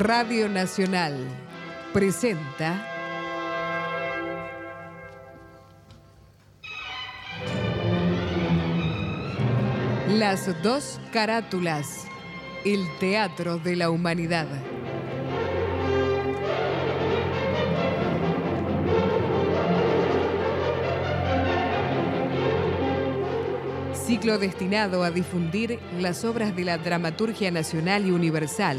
Radio Nacional presenta Las dos carátulas, el Teatro de la Humanidad. Ciclo destinado a difundir las obras de la dramaturgia nacional y universal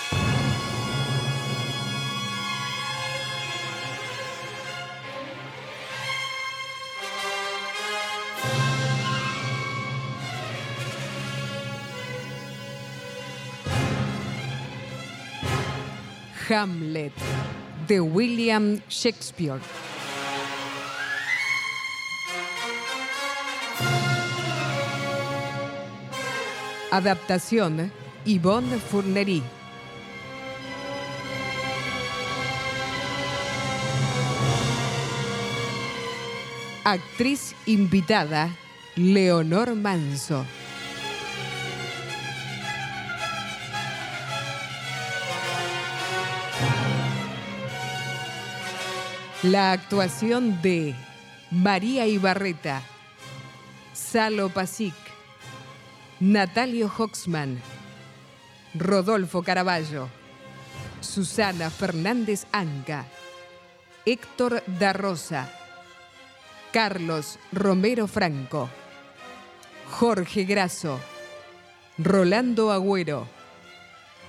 Hamlet de William Shakespeare. Adaptación Yvonne Fournery. Actriz invitada Leonor Manso. La actuación de María Ibarreta, Salo Pasic, Natalio Hoxman, Rodolfo Caraballo, Susana Fernández Anca, Héctor da Rosa, Carlos Romero Franco, Jorge Grasso, Rolando Agüero,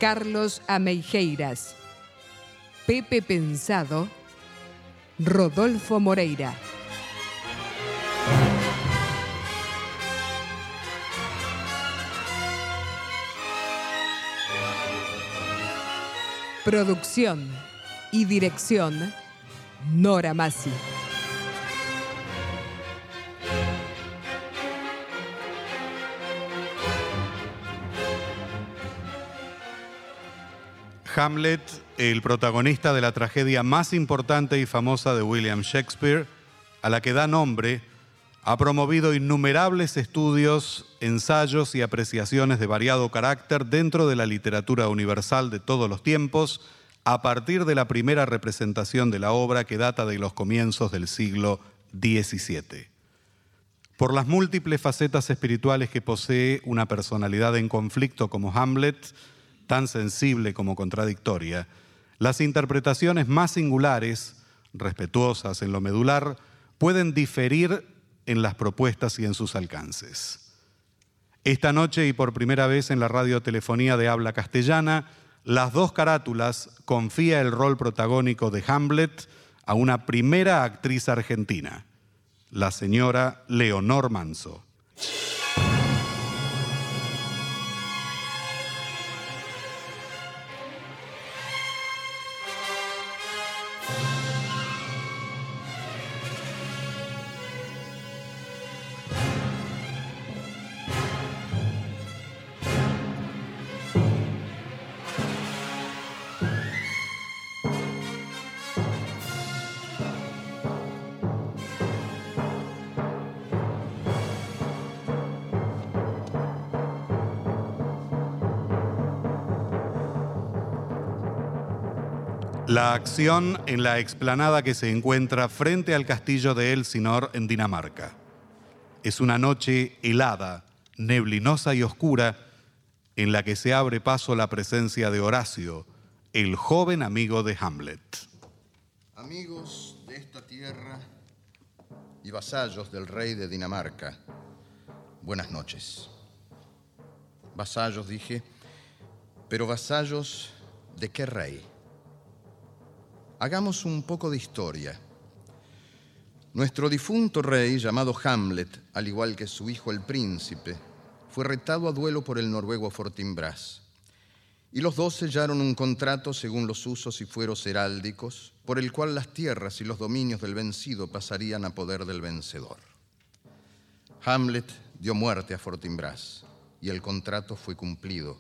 Carlos Ameijeiras, Pepe Pensado, Rodolfo Moreira. Producción y dirección, Nora Massi. Hamlet, el protagonista de la tragedia más importante y famosa de William Shakespeare, a la que da nombre, ha promovido innumerables estudios, ensayos y apreciaciones de variado carácter dentro de la literatura universal de todos los tiempos, a partir de la primera representación de la obra que data de los comienzos del siglo XVII. Por las múltiples facetas espirituales que posee una personalidad en conflicto como Hamlet, tan sensible como contradictoria, las interpretaciones más singulares, respetuosas en lo medular, pueden diferir en las propuestas y en sus alcances. Esta noche y por primera vez en la radiotelefonía de habla castellana, las dos carátulas confía el rol protagónico de Hamlet a una primera actriz argentina, la señora Leonor Manso. La acción en la explanada que se encuentra frente al castillo de Elsinor en Dinamarca. Es una noche helada, neblinosa y oscura en la que se abre paso la presencia de Horacio, el joven amigo de Hamlet. Amigos de esta tierra y vasallos del rey de Dinamarca, buenas noches. Vasallos, dije, pero vasallos de qué rey? Hagamos un poco de historia. Nuestro difunto rey, llamado Hamlet, al igual que su hijo el príncipe, fue retado a duelo por el noruego Fortinbras. Y los dos sellaron un contrato según los usos y fueros heráldicos, por el cual las tierras y los dominios del vencido pasarían a poder del vencedor. Hamlet dio muerte a Fortinbras y el contrato fue cumplido.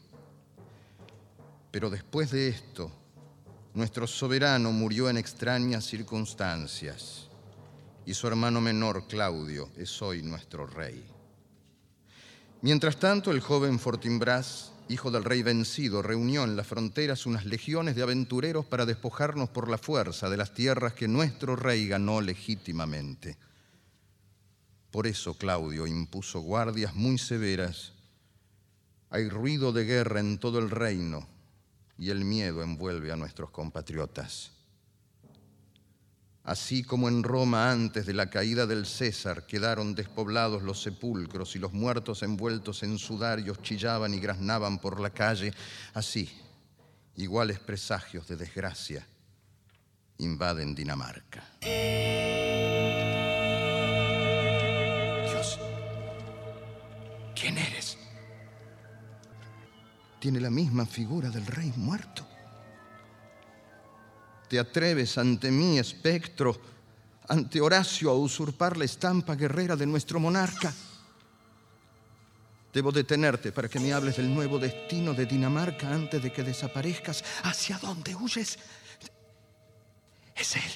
Pero después de esto, nuestro soberano murió en extrañas circunstancias y su hermano menor, Claudio, es hoy nuestro rey. Mientras tanto, el joven Fortinbras, hijo del rey vencido, reunió en las fronteras unas legiones de aventureros para despojarnos por la fuerza de las tierras que nuestro rey ganó legítimamente. Por eso Claudio impuso guardias muy severas. Hay ruido de guerra en todo el reino y el miedo envuelve a nuestros compatriotas. Así como en Roma antes de la caída del César quedaron despoblados los sepulcros y los muertos envueltos en sudarios chillaban y graznaban por la calle, así, iguales presagios de desgracia invaden Dinamarca. Dios, ¿quién eres? Tiene la misma figura del rey muerto te atreves ante mí, espectro, ante Horacio, a usurpar la estampa guerrera de nuestro monarca? Debo detenerte para que me hables del nuevo destino de Dinamarca antes de que desaparezcas. ¿Hacia dónde huyes? Es él.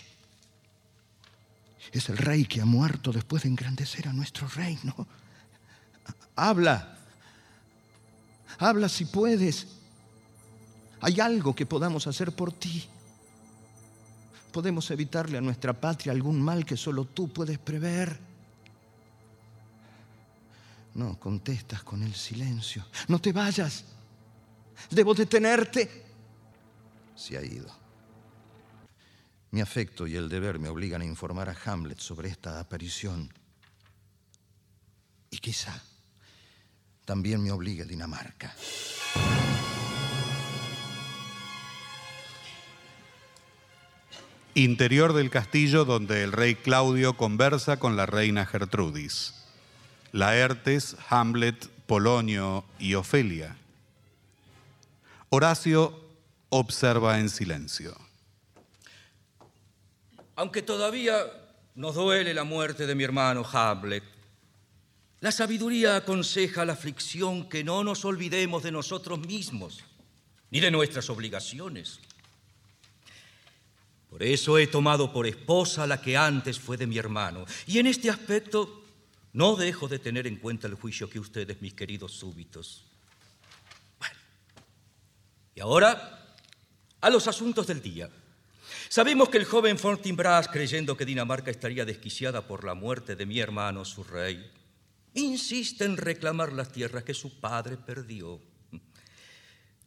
Es el rey que ha muerto después de engrandecer a nuestro reino. Habla. Habla si puedes. Hay algo que podamos hacer por ti podemos evitarle a nuestra patria algún mal que solo tú puedes prever. No, contestas con el silencio. No te vayas. Debo detenerte. Se ha ido. Mi afecto y el deber me obligan a informar a Hamlet sobre esta aparición. Y quizá también me obligue Dinamarca. Interior del castillo donde el rey Claudio conversa con la reina Gertrudis. Laertes, Hamlet, Polonio y Ofelia. Horacio observa en silencio. Aunque todavía nos duele la muerte de mi hermano Hamlet, la sabiduría aconseja la aflicción que no nos olvidemos de nosotros mismos ni de nuestras obligaciones. Por eso he tomado por esposa la que antes fue de mi hermano. Y en este aspecto no dejo de tener en cuenta el juicio que ustedes, mis queridos súbitos. Bueno, y ahora a los asuntos del día. Sabemos que el joven Fortinbras, creyendo que Dinamarca estaría desquiciada por la muerte de mi hermano, su rey, insiste en reclamar las tierras que su padre perdió.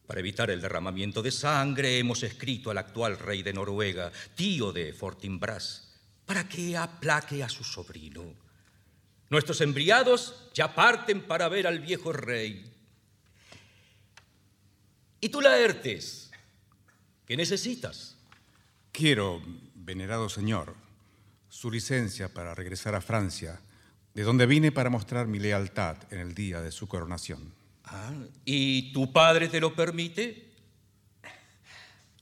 Para evitar el derramamiento de sangre, hemos escrito al actual rey de Noruega, tío de Fortinbras, para que aplaque a su sobrino. Nuestros enviados ya parten para ver al viejo rey. ¿Y tú, Laertes? ¿Qué necesitas? Quiero, venerado señor, su licencia para regresar a Francia, de donde vine para mostrar mi lealtad en el día de su coronación. Ah, ¿Y tu padre te lo permite?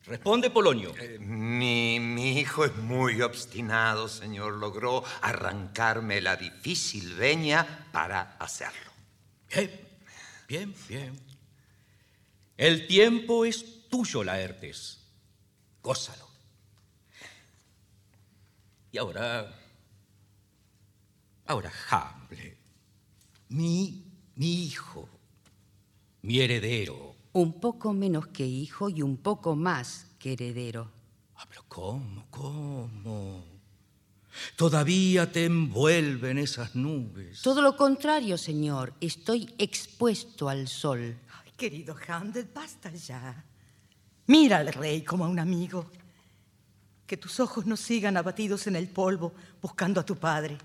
Responde, Polonio. Eh, mi, mi, hijo es muy obstinado, señor. Logró arrancarme la difícil veña para hacerlo. Bien, bien, bien. El tiempo es tuyo, Laertes. Gózalo. Y ahora, ahora, Hamlet, mi, mi hijo mi heredero. Un poco menos que hijo y un poco más que heredero. Ah, pero ¿cómo? ¿Cómo? Todavía te envuelven esas nubes. Todo lo contrario, señor. Estoy expuesto al sol. Ay, querido Hamlet, basta ya. Mira al rey como a un amigo. Que tus ojos no sigan abatidos en el polvo buscando a tu padre.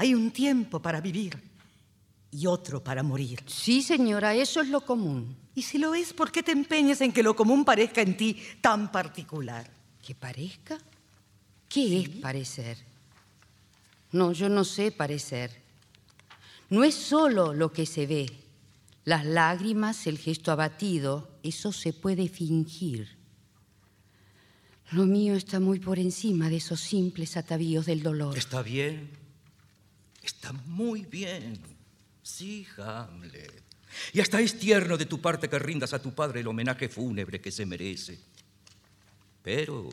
Hay un tiempo para vivir y otro para morir. Sí, señora, eso es lo común. Y si lo es, ¿por qué te empeñas en que lo común parezca en ti tan particular? ¿Que parezca? ¿Qué es parecer? No, yo no sé parecer. No es solo lo que se ve. Las lágrimas, el gesto abatido, eso se puede fingir. Lo mío está muy por encima de esos simples atavíos del dolor. Está bien. Está muy bien. Sí, Hamlet. Y hasta es tierno de tu parte que rindas a tu padre el homenaje fúnebre que se merece. Pero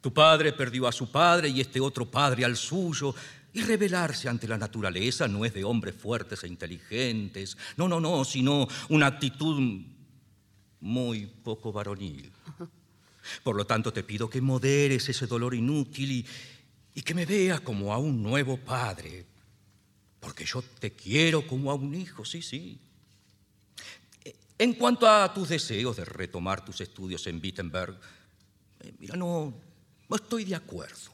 tu padre perdió a su padre y este otro padre al suyo. Y rebelarse ante la naturaleza no es de hombres fuertes e inteligentes. No, no, no, sino una actitud muy poco varonil. Por lo tanto, te pido que moderes ese dolor inútil y, y que me veas como a un nuevo padre. Porque yo te quiero como a un hijo, sí, sí. En cuanto a tus deseos de retomar tus estudios en Wittenberg, eh, mira, no, no estoy de acuerdo.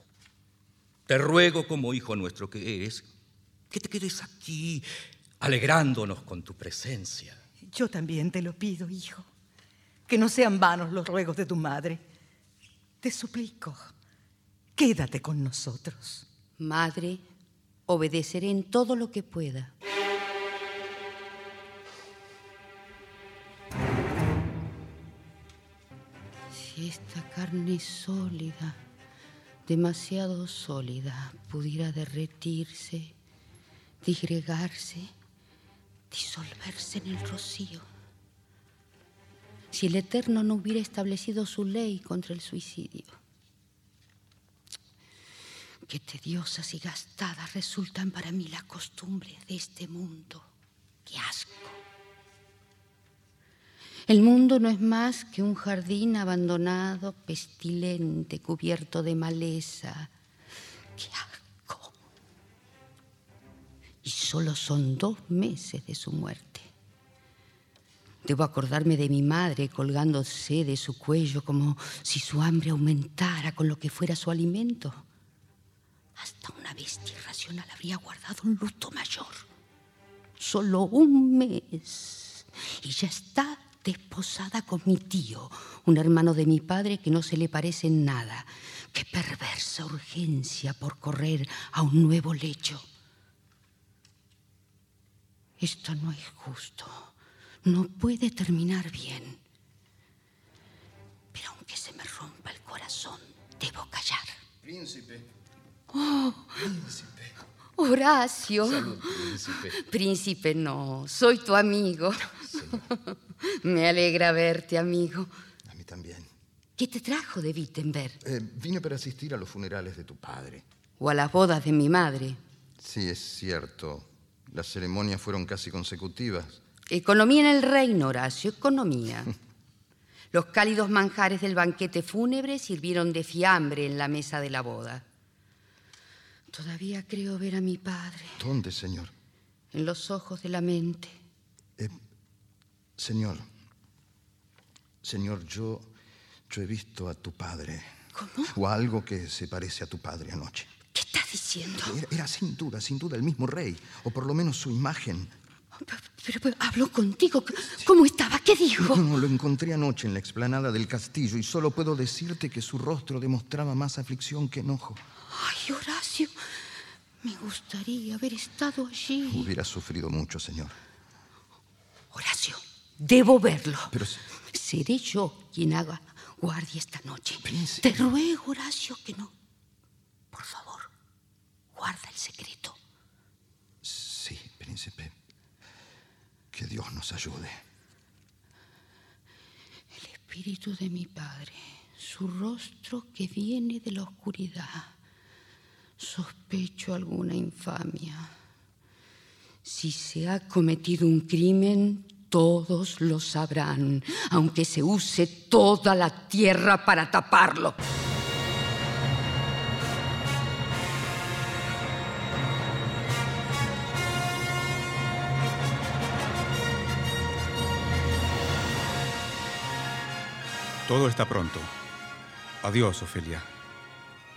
Te ruego como hijo nuestro que eres, que te quedes aquí, alegrándonos con tu presencia. Yo también te lo pido, hijo. Que no sean vanos los ruegos de tu madre. Te suplico, quédate con nosotros. Madre, obedeceré en todo lo que pueda. Si esta carne sólida, demasiado sólida, pudiera derretirse, disgregarse, disolverse en el rocío. Si el Eterno no hubiera establecido su ley contra el suicidio. Qué tediosas y gastadas resultan para mí las costumbres de este mundo. Qué asco. El mundo no es más que un jardín abandonado, pestilente, cubierto de maleza. ¡Qué asco! Y solo son dos meses de su muerte. Debo acordarme de mi madre colgándose de su cuello como si su hambre aumentara con lo que fuera su alimento. Hasta una bestia irracional habría guardado un luto mayor. Solo un mes. Y ya está desposada con mi tío, un hermano de mi padre que no se le parece en nada. Qué perversa urgencia por correr a un nuevo lecho. Esto no es justo. No puede terminar bien. Pero aunque se me rompa el corazón, debo callar. Príncipe. Oh, Príncipe. Horacio. Salud, príncipe. Príncipe, no, soy tu amigo. Me alegra verte, amigo. A mí también. ¿Qué te trajo de Wittenberg? Eh, vine para asistir a los funerales de tu padre. ¿O a las bodas de mi madre? Sí, es cierto. Las ceremonias fueron casi consecutivas. Economía en el reino, Horacio, economía. Los cálidos manjares del banquete fúnebre sirvieron de fiambre en la mesa de la boda. Todavía creo ver a mi padre ¿Dónde, señor? en los ojos de la mente. Eh, señor. Señor, yo, yo he visto a tu padre. ¿Cómo? O algo que se parece a tu padre anoche. ¿Qué estás diciendo? Era, era sin duda, sin duda el mismo rey, o por lo menos su imagen. Pero, pero habló contigo. ¿Cómo estaba? ¿Qué dijo? No, lo encontré anoche en la explanada del castillo y solo puedo decirte que su rostro demostraba más aflicción que enojo. Ay, Horacio, me gustaría haber estado allí. Hubiera sufrido mucho, señor. Horacio, debo verlo. Pero si- Seré yo quien haga guardia esta noche. Príncipe. Te ruego, Horacio, que no. Por favor, guarda el secreto. Sí, príncipe. Que Dios nos ayude. El espíritu de mi padre, su rostro que viene de la oscuridad. Sospecho alguna infamia. Si se ha cometido un crimen, Todos lo sabrán, aunque se use toda la tierra para taparlo. Todo está pronto. Adiós, Ofelia.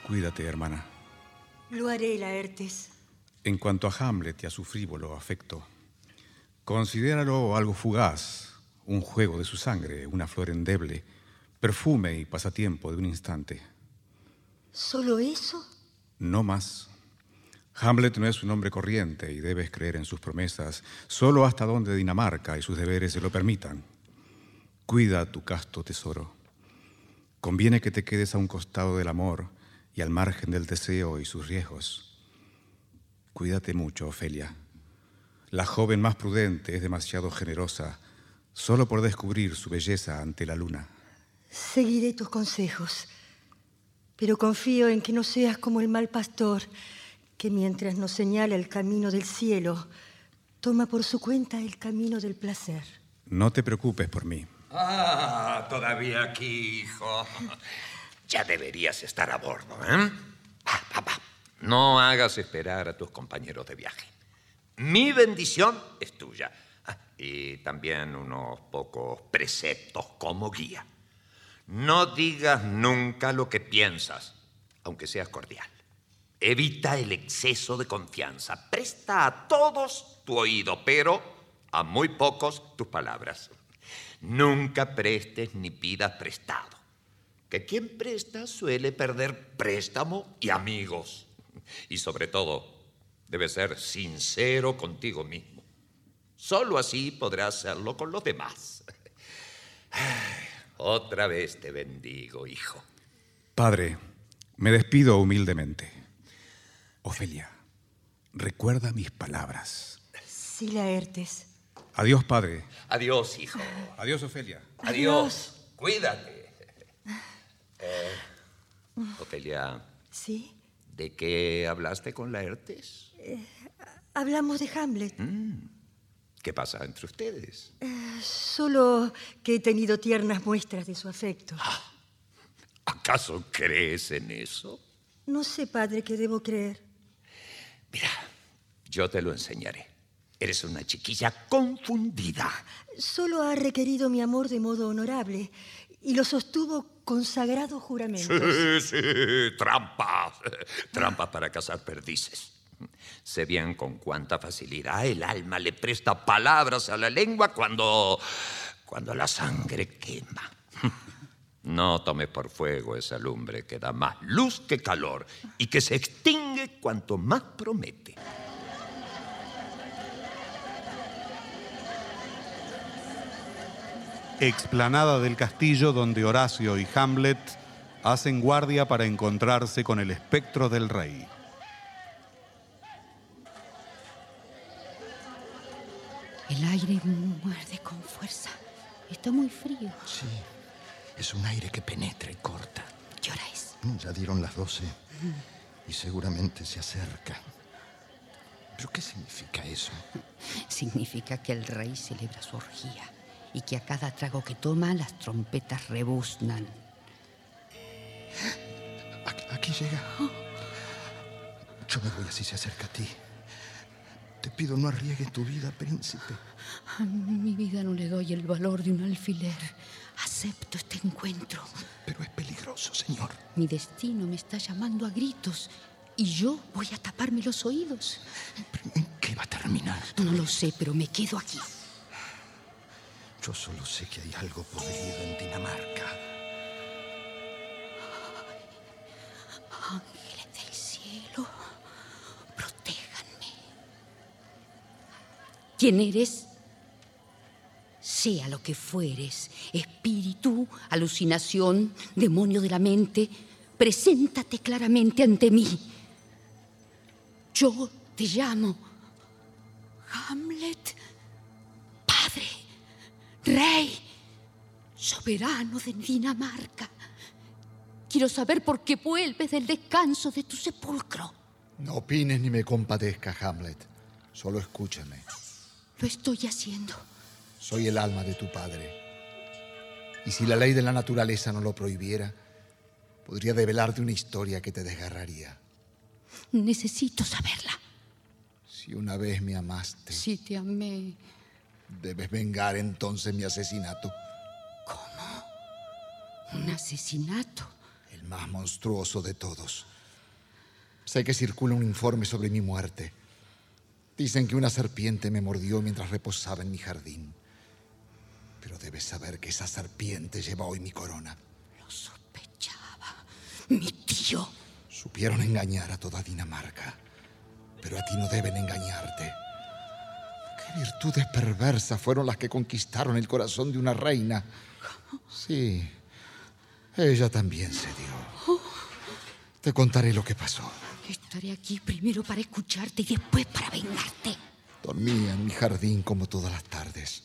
Cuídate, hermana. Lo haré, Laertes. En cuanto a Hamlet y a su frívolo afecto, considéralo algo fugaz, un juego de su sangre, una flor endeble, perfume y pasatiempo de un instante. ¿Solo eso? No más. Hamlet no es un hombre corriente y debes creer en sus promesas solo hasta donde Dinamarca y sus deberes se lo permitan. Cuida tu casto tesoro. Conviene que te quedes a un costado del amor y al margen del deseo y sus riesgos. Cuídate mucho, Ofelia. La joven más prudente es demasiado generosa solo por descubrir su belleza ante la luna. Seguiré tus consejos, pero confío en que no seas como el mal pastor, que mientras nos señala el camino del cielo, toma por su cuenta el camino del placer. No te preocupes por mí. Ah, todavía aquí, hijo. Ya deberías estar a bordo, ¿eh? No hagas esperar a tus compañeros de viaje. Mi bendición es tuya. Ah, y también unos pocos preceptos como guía. No digas nunca lo que piensas, aunque seas cordial. Evita el exceso de confianza. Presta a todos tu oído, pero a muy pocos tus palabras. Nunca prestes ni pidas prestado, que quien presta suele perder préstamo y amigos. Y sobre todo, debes ser sincero contigo mismo. Solo así podrás hacerlo con los demás. Otra vez te bendigo, hijo. Padre, me despido humildemente. Ofelia, recuerda mis palabras. Sí, Laertes. Adiós, padre. Adiós, hijo. Adiós, Ofelia. Adiós. Cuídate. Eh, Ofelia, ¿Sí? ¿de qué hablaste con Laertes? Hablamos de Hamlet. ¿Qué pasa entre ustedes? Solo que he tenido tiernas muestras de su afecto. ¿Acaso crees en eso? No sé, padre, qué debo creer. Mira, yo te lo enseñaré. Eres una chiquilla confundida. Solo ha requerido mi amor de modo honorable y lo sostuvo con sagrados juramentos. Sí, sí, trampas. Trampas para cazar perdices. Sé bien con cuánta facilidad el alma le presta palabras a la lengua cuando. cuando la sangre quema. No tomes por fuego esa lumbre que da más luz que calor y que se extingue cuanto más promete. Explanada del castillo donde Horacio y Hamlet hacen guardia para encontrarse con el espectro del rey. El aire muerde con fuerza. Está muy frío. Sí, es un aire que penetra y corta. ¿Qué hora es? Ya dieron las doce y seguramente se acerca. ¿Pero qué significa eso? Significa que el rey celebra su orgía y que a cada trago que toma las trompetas rebuznan. Aquí, aquí llega. Yo me voy así se acerca a ti. Te pido no arriesgues tu vida, príncipe. A mi vida no le doy el valor de un alfiler. Acepto este encuentro. Pero es peligroso, señor. Mi destino me está llamando a gritos y yo voy a taparme los oídos. ¿En qué va a terminar? No lo sé, pero me quedo aquí. Yo solo sé que hay algo podrido en Dinamarca. Ángeles del cielo, protéjanme. ¿Quién eres? Sea lo que fueres, espíritu, alucinación, demonio de la mente, preséntate claramente ante mí. Yo te llamo Hamlet, rey, soberano de Dinamarca. Quiero saber por qué vuelves del descanso de tu sepulcro. No opines ni me compadezca, Hamlet. Solo escúchame. Lo estoy haciendo. Soy el alma de tu padre. Y si la ley de la naturaleza no lo prohibiera, podría develarte una historia que te desgarraría. Necesito saberla. Si una vez me amaste, Si te amé, debes vengar entonces mi asesinato. un asesinato. El más monstruoso de todos. Sé que circula un informe sobre mi muerte. Dicen que una serpiente me mordió mientras reposaba en mi jardín. Pero debes saber que esa serpiente lleva hoy mi corona. Lo sospechaba. Mi tío. Supieron engañar a toda Dinamarca, pero a ti no deben engañarte. ¿Qué virtudes perversas fueron las que conquistaron el corazón de una reina? Sí, ella también se dio. Te contaré lo que pasó. Estaré aquí primero para escucharte y después para vengarte. Dormía en mi jardín como todas las tardes.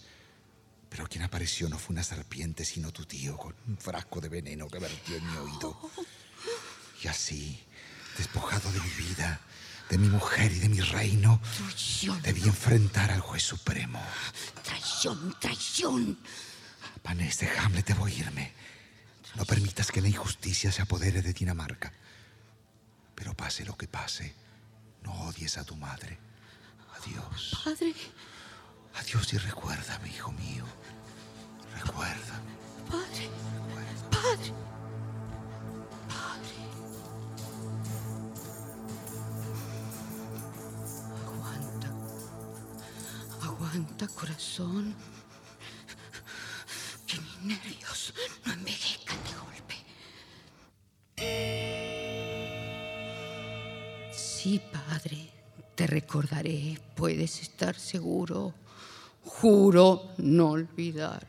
Pero quien apareció no fue una serpiente, sino tu tío con un frasco de veneno que vertió en mi oído. Y así, despojado de mi vida, de mi mujer y de mi reino, Traición, debí enfrentar al juez supremo. traición, traición. Panés de Hamlet, debo irme. No permitas que la injusticia se apodere de Dinamarca. Pero pase lo que pase, no odies a tu madre. Adiós. Padre, Adiós y recuérdame, hijo mío. Recuérdame. padre, padre. Aguanta, corazón. Que mis nervios no envejezcan de golpe. Sí, padre. Te recordaré. Puedes estar seguro. Juro no olvidar.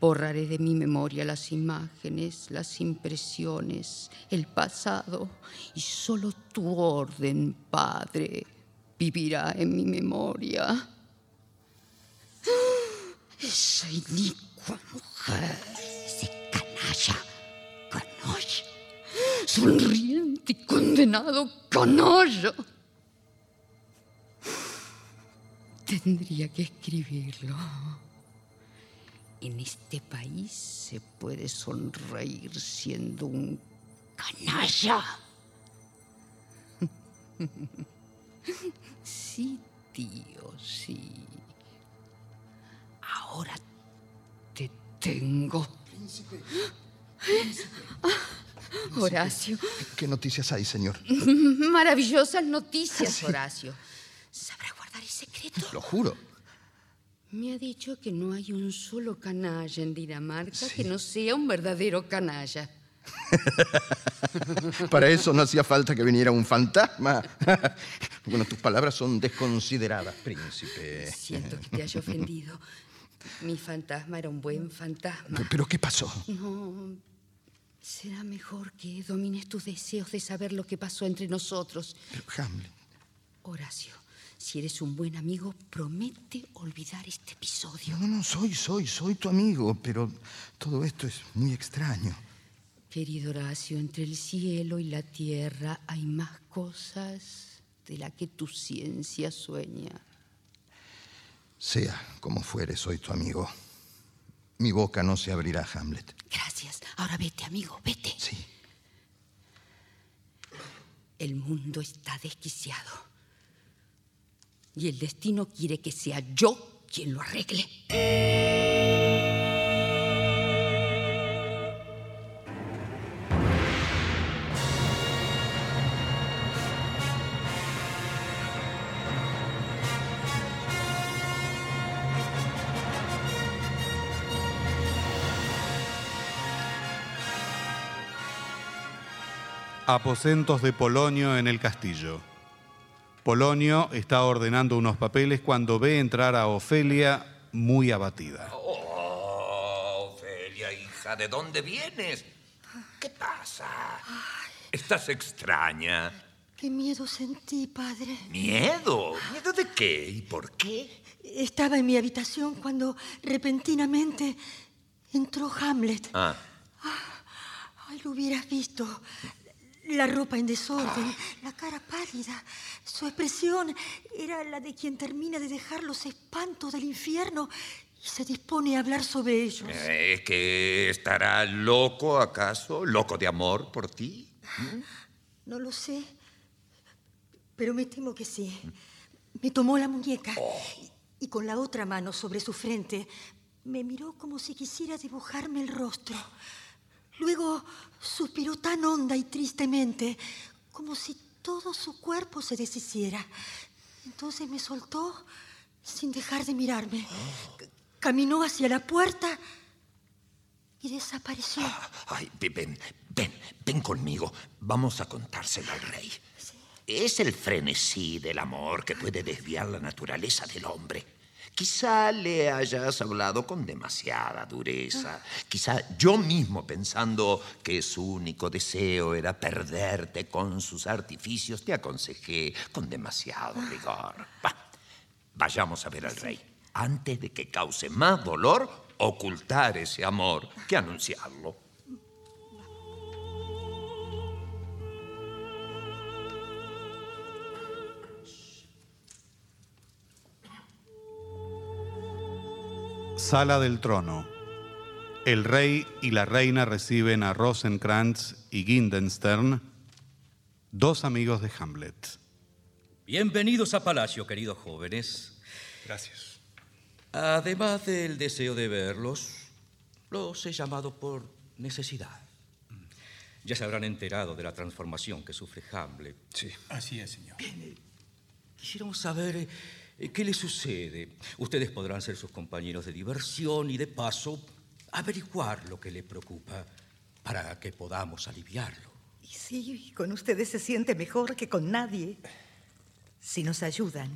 Borraré de mi memoria las imágenes, las impresiones, el pasado, y solo tu orden, Padre, vivirá en mi memoria. Esa inicua mujer, ese canalla, canalla, sonriente y condenado canalla. Tendría que escribirlo. En este país se puede sonreír siendo un canalla. Sí, tío, sí. Ahora te tengo. Ah, Horacio. ¿Qué noticias hay, señor? Maravillosas noticias, Horacio. ¿Sabrá guardar el secreto? Lo juro. Me ha dicho que no hay un solo canalla en Dinamarca que no sea un verdadero canalla. Para eso no hacía falta que viniera un fantasma. Bueno, tus palabras son desconsideradas, príncipe. Siento que te haya ofendido. Mi fantasma era un buen fantasma. ¿Pero qué pasó? No, será mejor que domines tus deseos de saber lo que pasó entre nosotros. Pero, Hamlet, Horacio, si eres un buen amigo, promete olvidar este episodio. no, no, soy, soy, soy tu amigo, pero todo esto es muy extraño. Querido Horacio, entre el cielo y la tierra hay más cosas de las que tu ciencia sueña. Sea como fuere, soy tu amigo. Mi boca no se abrirá, Hamlet. Gracias. Ahora vete, amigo, vete. Sí. El mundo está desquiciado. Y el destino quiere que sea yo quien lo arregle. Aposentos de Polonio en el castillo. Polonio está ordenando unos papeles cuando ve entrar a Ofelia muy abatida. Oh, Ofelia, hija, ¿de dónde vienes? ¿Qué pasa? Estás extraña. Qué miedo sentí, padre. ¿Miedo? ¿Miedo de qué y por qué? Estaba en mi habitación cuando repentinamente entró Hamlet. Ah, Ay, lo hubieras visto. La ropa en desorden, la cara pálida. Su expresión era la de quien termina de dejar los espantos del infierno y se dispone a hablar sobre ellos. ¿Es que estará loco acaso? ¿Loco de amor por ti? No lo sé, pero me temo que sí. Me tomó la muñeca y, y con la otra mano sobre su frente me miró como si quisiera dibujarme el rostro. Luego suspiró tan honda y tristemente, como si todo su cuerpo se deshiciera. Entonces me soltó sin dejar de mirarme. C- Caminó hacia la puerta y desapareció. Ay, ven, ven, ven, ven conmigo. Vamos a contárselo al rey. Es el frenesí del amor que puede desviar la naturaleza del hombre. Quizá le hayas hablado con demasiada dureza. Quizá yo mismo pensando que su único deseo era perderte con sus artificios, te aconsejé con demasiado rigor. Va, vayamos a ver al rey. Antes de que cause más dolor, ocultar ese amor que anunciarlo. Sala del trono. El rey y la reina reciben a Rosenkrantz y Guildenstern, dos amigos de Hamlet. Bienvenidos a Palacio, queridos jóvenes. Gracias. Además del deseo de verlos, los he llamado por necesidad. Ya se habrán enterado de la transformación que sufre Hamlet. Sí. Así es, señor. Quisiéramos saber eh, qué le sucede. Ustedes podrán ser sus compañeros de diversión y de paso averiguar lo que le preocupa para que podamos aliviarlo. Y sí, con ustedes se siente mejor que con nadie. Si nos ayudan,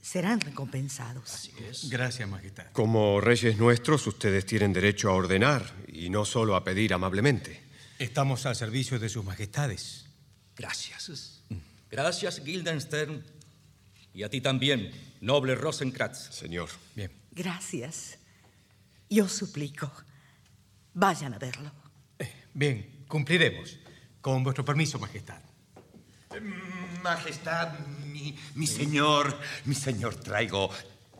serán recompensados. Gracias, Majestad. Como reyes nuestros, ustedes tienen derecho a ordenar y no solo a pedir amablemente. Estamos al servicio de sus majestades. Gracias. Gracias, Guildenstern. Y a ti también, noble Rosenkrantz. Señor. Bien. Gracias. Yo suplico, vayan a verlo. Bien, cumpliremos. Con vuestro permiso, Majestad. Majestad, mi, mi señor, mi señor, traigo,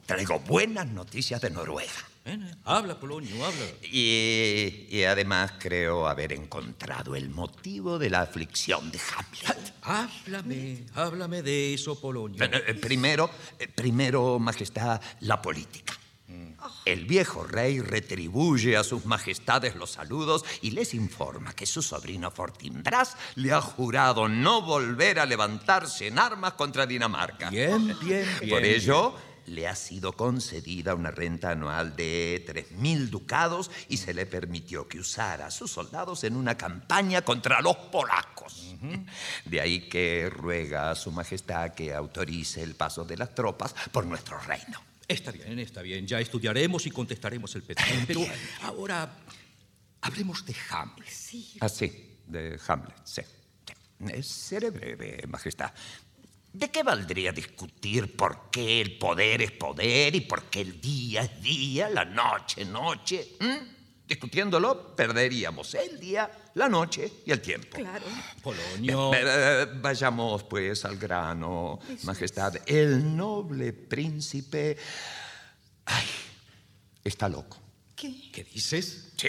traigo buenas noticias de Noruega. Habla, Polonio, habla. Y, y además creo haber encontrado el motivo de la aflicción de Hamlet. Háblame, háblame de eso, Polonio. Pero, eh, primero, eh, primero, Majestad, la política. El viejo rey retribuye a sus majestades los saludos y les informa que su sobrino Fortinbras le ha jurado no volver a levantarse en armas contra Dinamarca. Bien, bien, bien. Por ello, le ha sido concedida una renta anual de 3.000 ducados y se le permitió que usara a sus soldados en una campaña contra los polacos. De ahí que ruega a su majestad que autorice el paso de las tropas por nuestro reino. Está bien, está bien. Ya estudiaremos y contestaremos el pedido. Pero ahora hablemos de Hamlet. Ah, sí, de Hamlet, sí. sí. Eh, Seré breve, majestad. ¿De qué valdría discutir por qué el poder es poder y por qué el día es día, la noche, noche? ¿Mm? Discutiéndolo, perderíamos el día, la noche y el tiempo. Claro. Polonio. Eh, Vayamos pues al grano, Majestad. El noble príncipe. Ay, está loco. ¿Qué? ¿Qué dices? Sí.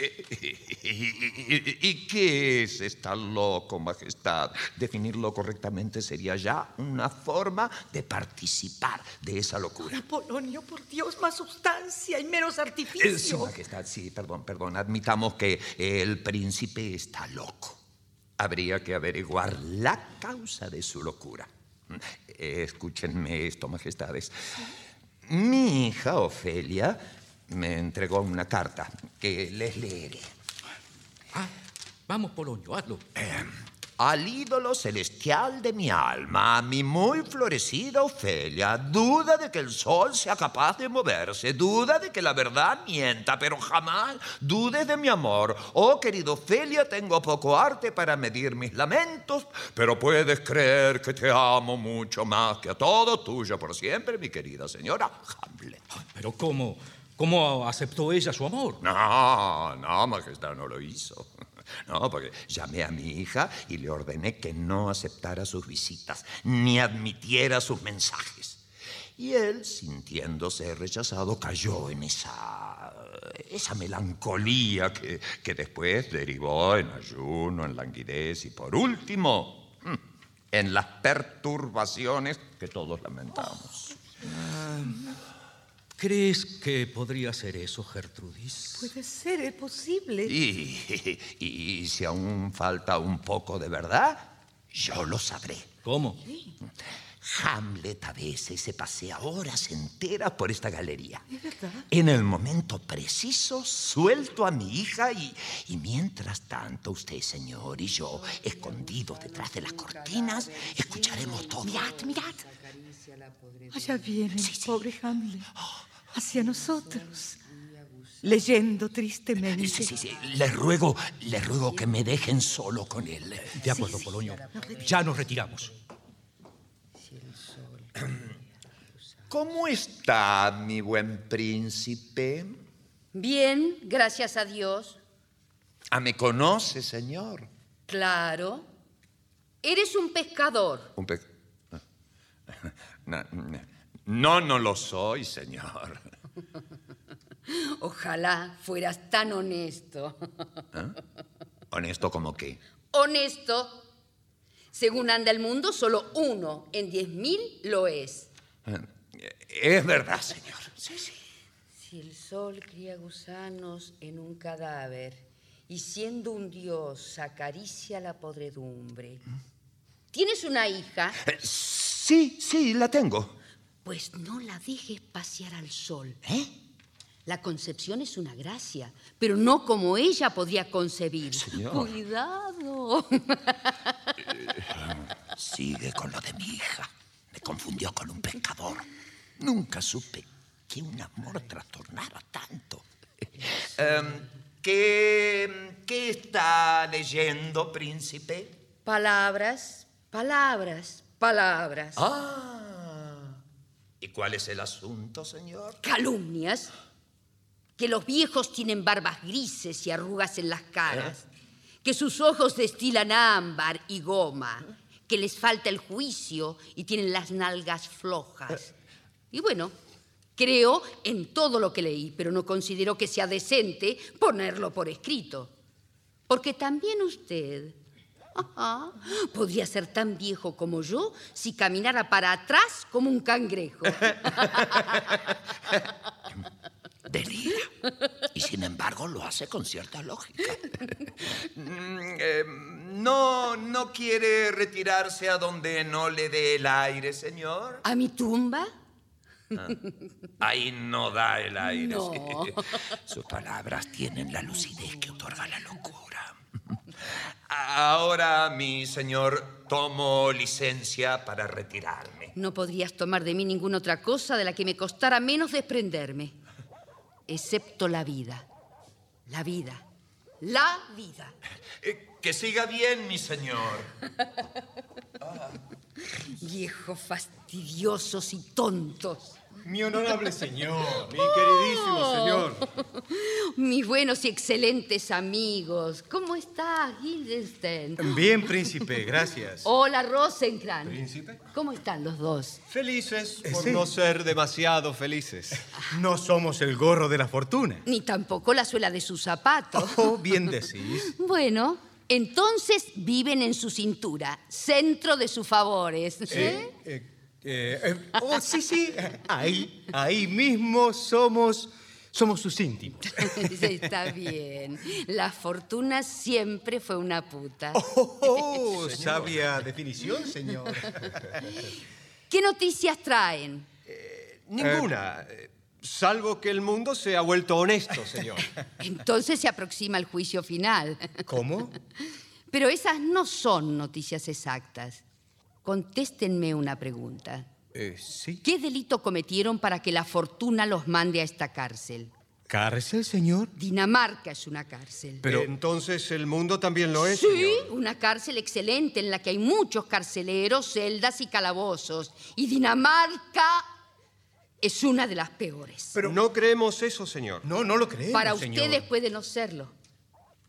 ¿Y, qué es estar loco, Majestad? Definirlo correctamente sería ya una forma de participar de esa locura. Polonio, por Dios, más sustancia y menos Eh, Sí, artificio. Majestad, sí, perdón, perdón. Admitamos que el príncipe está loco. Habría que averiguar la causa de su locura. Escúchenme esto, Majestades. Mi hija Ofelia me entregó una carta que les leeré. Ah, vamos, Polonio, hazlo. Al ídolo celestial de mi alma, a mi muy florecida Ofelia, duda de que el sol sea capaz de moverse, duda de que la verdad mienta, pero jamás dudes de mi amor. Oh, querida Ofelia, tengo poco arte para medir mis lamentos, pero puedes creer que te amo mucho más que a todo tuyo por siempre, mi querida señora Hamlet. Pero ¿cómo? ¿Cómo aceptó ella su amor? No, no, Majestad, no lo hizo. No, porque llamé a mi hija y le ordené que no aceptara sus visitas, ni admitiera sus mensajes. Y él, sintiéndose rechazado, cayó en esa, esa melancolía que, que después derivó en ayuno, en languidez y por último, en las perturbaciones que todos lamentamos. ¿Crees que podría ser eso, Gertrudis? Puede ser, es posible. Y, y si aún falta un poco de verdad, yo lo sabré. ¿Cómo? Hamlet a veces se pasea horas enteras por esta galería. ¿Es verdad? En el momento preciso, suelto a mi hija y, y mientras tanto usted, señor, y yo, escondidos detrás de las cortinas, escucharemos todo. Mirad, mirad. Allá viene el pobre Hamlet. Hacia nosotros. Leyendo tristemente. Sí, sí, sí. Les ruego, les ruego que me dejen solo con él. De acuerdo, Polonio. Ya nos retiramos. ¿Cómo está mi buen príncipe? Bien, gracias a Dios. Ah, ¿me conoce, señor? Claro. Eres un pescador. Un pe... No, no, no lo soy, señor. Ojalá fueras tan honesto. ¿Eh? ¿Honesto como qué? Honesto. Según anda el mundo, solo uno en diez mil lo es. Es verdad, señor. Sí, sí. Si el sol cría gusanos en un cadáver y siendo un dios acaricia la podredumbre. ¿Tienes una hija? Sí, sí, la tengo. Pues no la dejes pasear al sol. ¿Eh? La concepción es una gracia, pero no como ella podía concebir. Señor. Cuidado. Sigue con lo de mi hija. Me confundió con un pescador. Nunca supe que un amor trastornara tanto. Em, ¿qué, ¿Qué está leyendo, príncipe? Palabras, palabras, palabras. Ah. ¿Y cuál es el asunto, señor? Calumnias. Que los viejos tienen barbas grises y arrugas en las caras. Que sus ojos destilan ámbar y goma. Que les falta el juicio y tienen las nalgas flojas. Y bueno, creo en todo lo que leí, pero no considero que sea decente ponerlo por escrito. Porque también usted ajá, podría ser tan viejo como yo si caminara para atrás como un cangrejo. Delira. Y sin embargo lo hace con cierta lógica. Mm, eh, no, no quiere retirarse a donde no le dé el aire, señor. ¿A mi tumba? Ah, Ahí no da el aire. No. sí. Sus palabras tienen la lucidez que otorga la locura. Ahora, mi señor, tomo licencia para retirarme. No podrías tomar de mí ninguna otra cosa de la que me costara menos desprenderme, excepto la vida. La vida. La vida. Eh, que siga bien, mi señor. Viejos fastidiosos y tontos. Mi honorable señor, mi queridísimo señor. Mis buenos y excelentes amigos. ¿Cómo estás, Guildenstern? Bien, príncipe, gracias. Hola, Rosencrantz. ¿Príncipe? ¿Cómo están los dos? Felices por sí. no ser demasiado felices. No somos el gorro de la fortuna. Ni tampoco la suela de sus zapatos. Oh, bien decís. Bueno, entonces viven en su cintura, centro de sus favores. ¿eh? Eh, eh, eh, oh, sí, sí. Ahí, ahí mismo somos, somos sus íntimos. Está bien. La fortuna siempre fue una puta. Oh, oh, sabia definición, señor. ¿Qué noticias traen? Ninguna. eh, Salvo que el mundo se ha vuelto honesto, señor. Entonces se aproxima el juicio final. ¿Cómo? Pero esas no son noticias exactas. Contéstenme una pregunta. Eh, sí. ¿Qué delito cometieron para que la fortuna los mande a esta cárcel? ¿Cárcel, señor? Dinamarca es una cárcel. Pero entonces el mundo también lo es. Sí, señor. una cárcel excelente en la que hay muchos carceleros, celdas y calabozos. Y Dinamarca es una de las peores. Pero no creemos eso, señor. No, no lo creemos, Para señor. ustedes puede no serlo.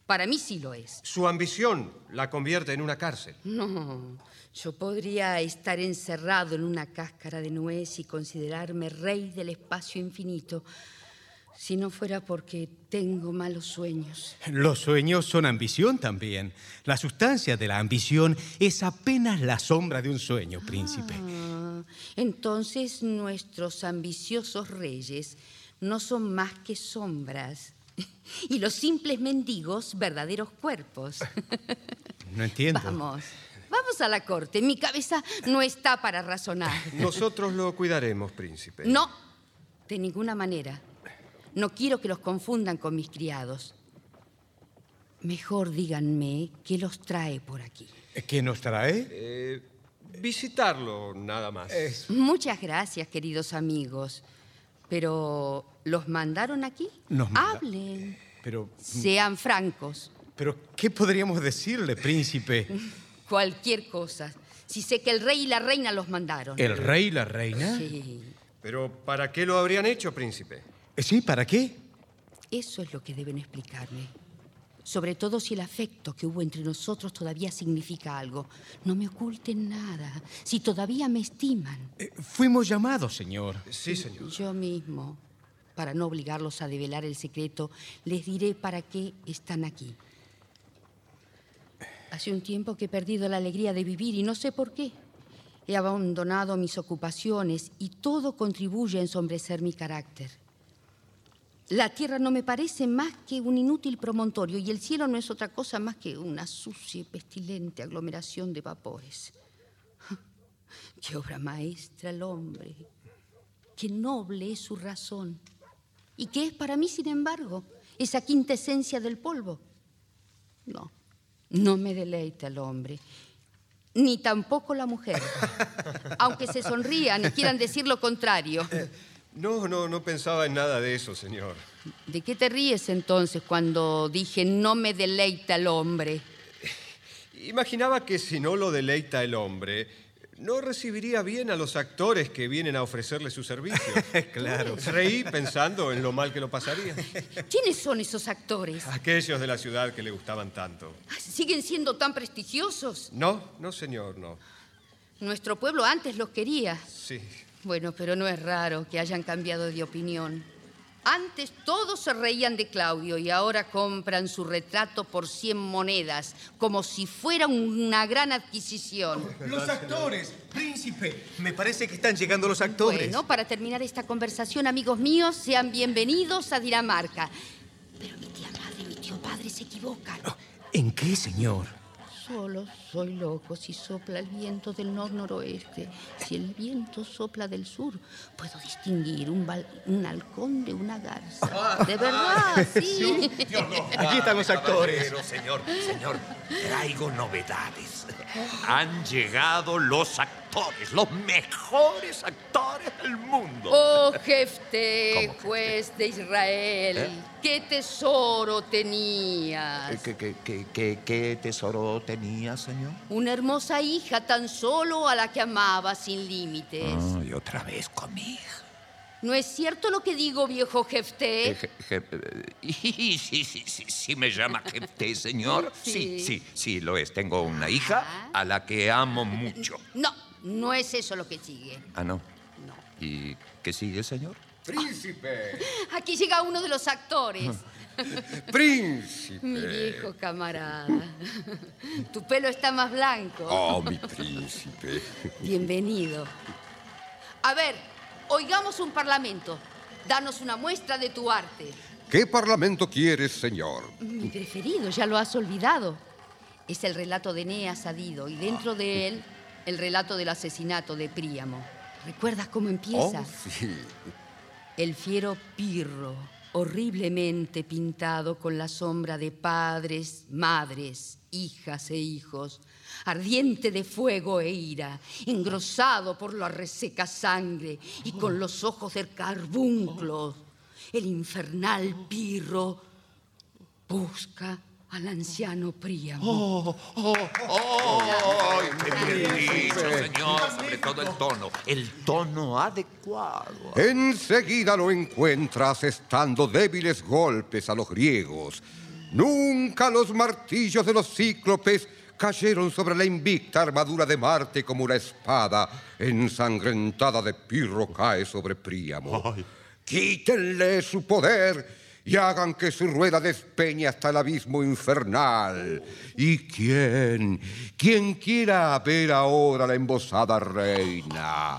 Para mí sí lo es. Su ambición la convierte en una cárcel. No, yo podría estar encerrado en una cáscara de nuez y considerarme rey del espacio infinito si no fuera porque tengo malos sueños. Los sueños son ambición también. La sustancia de la ambición es apenas la sombra de un sueño, príncipe. Ah, entonces nuestros ambiciosos reyes no son más que sombras y los simples mendigos verdaderos cuerpos. No entiendo. Vamos, vamos a la corte. Mi cabeza no está para razonar. Nosotros lo cuidaremos, príncipe. No, de ninguna manera. No quiero que los confundan con mis criados. Mejor díganme qué los trae por aquí. ¿Qué nos trae? Eh, visitarlo, nada más. Muchas gracias, queridos amigos. Pero, ¿los mandaron aquí? Nos manda- Hablen. Pero, Sean francos. pero, ¿qué podríamos decirle, príncipe? Cualquier cosa. Si sé que el rey y la reina los mandaron. ¿El rey y la reina? Sí. Pero, ¿para qué lo habrían hecho, príncipe? Sí, ¿para qué? Eso es lo que deben explicarme. Sobre todo si el afecto que hubo entre nosotros todavía significa algo. No me oculten nada. Si todavía me estiman. Eh, fuimos llamados, señor. Sí, señor. Yo mismo, para no obligarlos a develar el secreto, les diré para qué están aquí. Hace un tiempo que he perdido la alegría de vivir y no sé por qué. He abandonado mis ocupaciones y todo contribuye a ensombrecer mi carácter. La tierra no me parece más que un inútil promontorio y el cielo no es otra cosa más que una sucia y pestilente aglomeración de vapores. Qué obra maestra el hombre, qué noble es su razón y qué es para mí, sin embargo, esa quinta esencia del polvo. No, no me deleita el hombre, ni tampoco la mujer, aunque se sonrían y quieran decir lo contrario. No, no, no pensaba en nada de eso, señor. ¿De qué te ríes entonces cuando dije no me deleita el hombre? Imaginaba que si no lo deleita el hombre, no recibiría bien a los actores que vienen a ofrecerle su servicio. Claro. Reí pensando en lo mal que lo pasaría. ¿Quiénes son esos actores? Aquellos de la ciudad que le gustaban tanto. ¿Siguen siendo tan prestigiosos? No, no, señor, no. Nuestro pueblo antes los quería. Sí. Bueno, pero no es raro que hayan cambiado de opinión. Antes todos se reían de Claudio y ahora compran su retrato por 100 monedas, como si fuera una gran adquisición. Los actores, príncipe. Me parece que están llegando los actores. Bueno, para terminar esta conversación, amigos míos, sean bienvenidos a Dinamarca. Pero mi tía madre y mi tío padre se equivocan. ¿En qué, señor? Solo soy loco si sopla el viento del nor-noroeste. Si el viento sopla del sur, puedo distinguir un, un halcón de una garza. De verdad, sí. Aquí están los actores. Señor, señor, traigo novedades. Han llegado los actores, los mejores actores del mundo. Oh, Jefte, juez de Israel, ¿Eh? qué tesoro tenías. ¿Qué, qué, qué, qué- qué tesoro tenía, señor? Una hermosa hija tan solo a la que amaba sin límites. y otra vez con mi hija. ¿No es cierto lo que digo, viejo Jefte? Eh, je- je- eh, sí, sí, sí, sí, sí, me llama Jefté, señor. Sí. Sí, sí, sí, lo es. Tengo una hija a la que amo mucho. No, no es eso lo que sigue. Ah, no. ¿Y qué sigue, señor? ¡Príncipe! Aquí llega uno de los actores. ¡Príncipe! Mi viejo camarada. Tu pelo está más blanco. Oh, mi príncipe. Bienvenido. A ver, oigamos un parlamento. Danos una muestra de tu arte. ¿Qué parlamento quieres, señor? Mi preferido, ya lo has olvidado. Es el relato de Eneas a Dido y dentro de él el relato del asesinato de Príamo. ¿Recuerdas cómo empieza? Oh, sí. El fiero Pirro, horriblemente pintado con la sombra de padres, madres, hijas e hijos, ardiente de fuego e ira, engrosado por la reseca sangre y con los ojos de carbunclos. El infernal Pirro busca al anciano Príamo. ¡Ay, qué bien dicho, señor! Sobre todo el tono. El tono adecuado. Enseguida lo encuentras estando débiles golpes a los griegos. Nunca los martillos de los cíclopes cayeron sobre la invicta armadura de Marte como una espada ensangrentada de Pirro cae sobre Príamo. Quítenle su poder y hagan que su rueda despeñe hasta el abismo infernal. ¿Y quién? ¿Quién quiera ver ahora la embosada reina?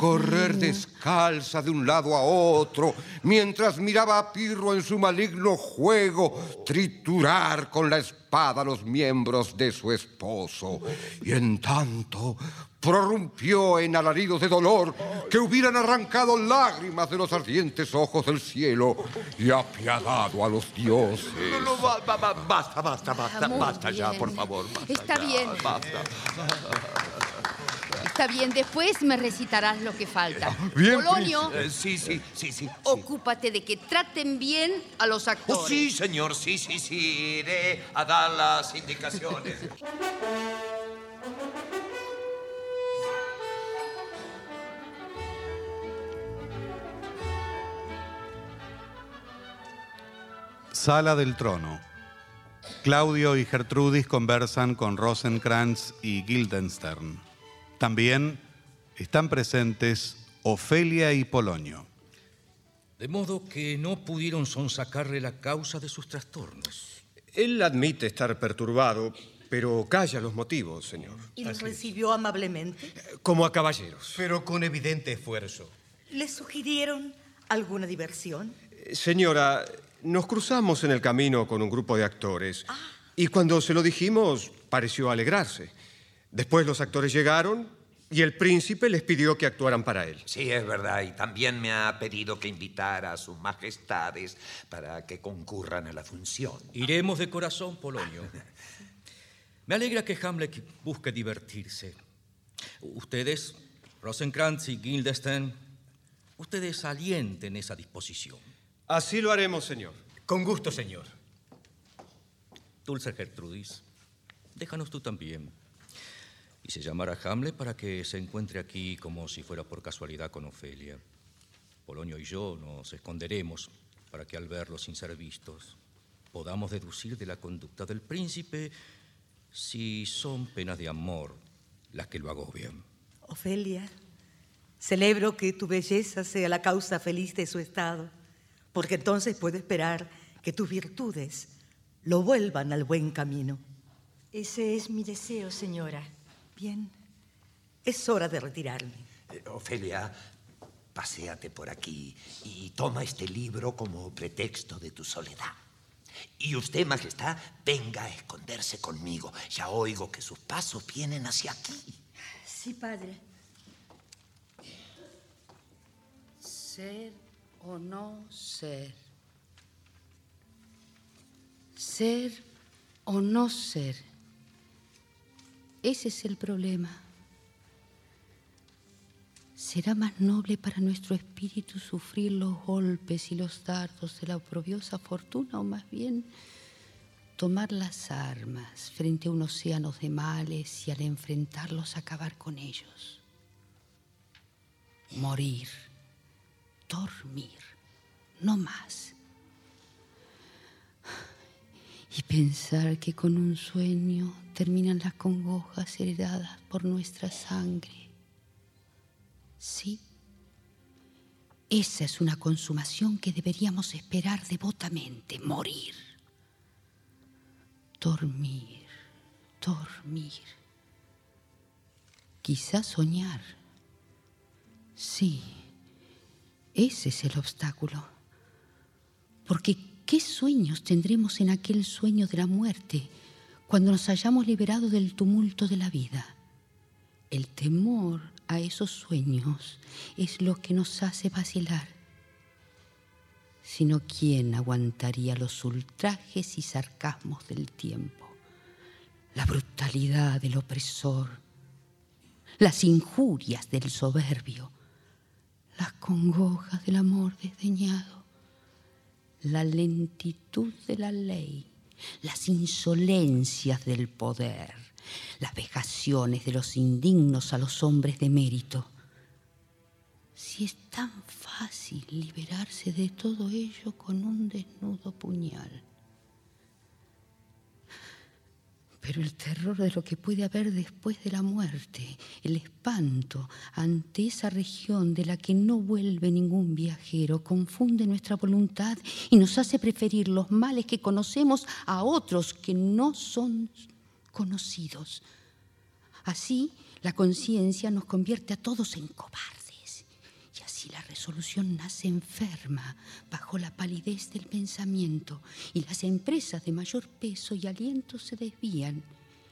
Correr descalza de un lado a otro, mientras miraba a Pirro en su maligno juego, triturar con la espada los miembros de su esposo. Y en tanto prorrumpió en alaridos de dolor que hubieran arrancado lágrimas de los ardientes ojos del cielo y apiadado a los dioses. No, no, ba- ba- ba- basta, basta, basta, basta ya, por favor. basta Está ya, bien. Basta. Está bien, después me recitarás lo que falta. Bien, Polonio, príncipe. Eh, sí, sí, sí, sí. ocúpate de que traten bien a los actores. Oh, sí, señor, sí, sí, sí. Iré a dar las indicaciones. Sala del trono. Claudio y Gertrudis conversan con Rosenkrantz y Guildenstern. También están presentes Ofelia y Polonio. De modo que no pudieron sonsacarle la causa de sus trastornos. Él admite estar perturbado, pero calla los motivos, señor. ¿Y los recibió amablemente? Como a caballeros. Pero con evidente esfuerzo. ¿Le sugirieron alguna diversión? Eh, Señora, nos cruzamos en el camino con un grupo de actores y cuando se lo dijimos pareció alegrarse. Después los actores llegaron y el príncipe les pidió que actuaran para él. Sí, es verdad. Y también me ha pedido que invitara a sus majestades para que concurran a la función. Iremos de corazón, Polonio. Me alegra que Hamlet busque divertirse. Ustedes, Rosenkrantz y Guildenstern, ustedes alienten esa disposición. Así lo haremos, señor. Con gusto, señor. Dulce Gertrudis, déjanos tú también. Hice llamar a Hamlet para que se encuentre aquí como si fuera por casualidad con Ofelia. Polonio y yo nos esconderemos para que al verlos sin ser vistos podamos deducir de la conducta del príncipe si son penas de amor las que lo agobian. Ofelia, celebro que tu belleza sea la causa feliz de su estado, porque entonces puedo esperar que tus virtudes lo vuelvan al buen camino. Ese es mi deseo, señora. Bien, es hora de retirarme. Eh, Ofelia, paséate por aquí y toma este libro como pretexto de tu soledad. Y usted, Majestad, venga a esconderse conmigo. Ya oigo que sus pasos vienen hacia aquí. Sí, padre. Ser o no ser. Ser o no ser. Ese es el problema. ¿Será más noble para nuestro espíritu sufrir los golpes y los dardos de la oprobiosa fortuna o más bien tomar las armas frente a un océano de males y al enfrentarlos acabar con ellos? Morir, dormir, no más. Y pensar que con un sueño terminan las congojas heredadas por nuestra sangre. Sí, esa es una consumación que deberíamos esperar devotamente, morir. Dormir, dormir. Quizás soñar. Sí, ese es el obstáculo. Porque ¿qué sueños tendremos en aquel sueño de la muerte cuando nos hayamos liberado del tumulto de la vida? El temor a esos sueños es lo que nos hace vacilar. Sino ¿quién aguantaría los ultrajes y sarcasmos del tiempo? La brutalidad del opresor, las injurias del soberbio, las congojas del amor desdeñado, la lentitud de la ley, las insolencias del poder, las vejaciones de los indignos a los hombres de mérito. Si es tan fácil liberarse de todo ello con un desnudo puñal. Pero el terror de lo que puede haber después de la muerte, el espanto ante esa región de la que no vuelve ningún viajero, confunde nuestra voluntad y nos hace preferir los males que conocemos a otros que no son conocidos. Así, la conciencia nos convierte a todos en cobardes si la resolución nace enferma bajo la palidez del pensamiento y las empresas de mayor peso y aliento se desvían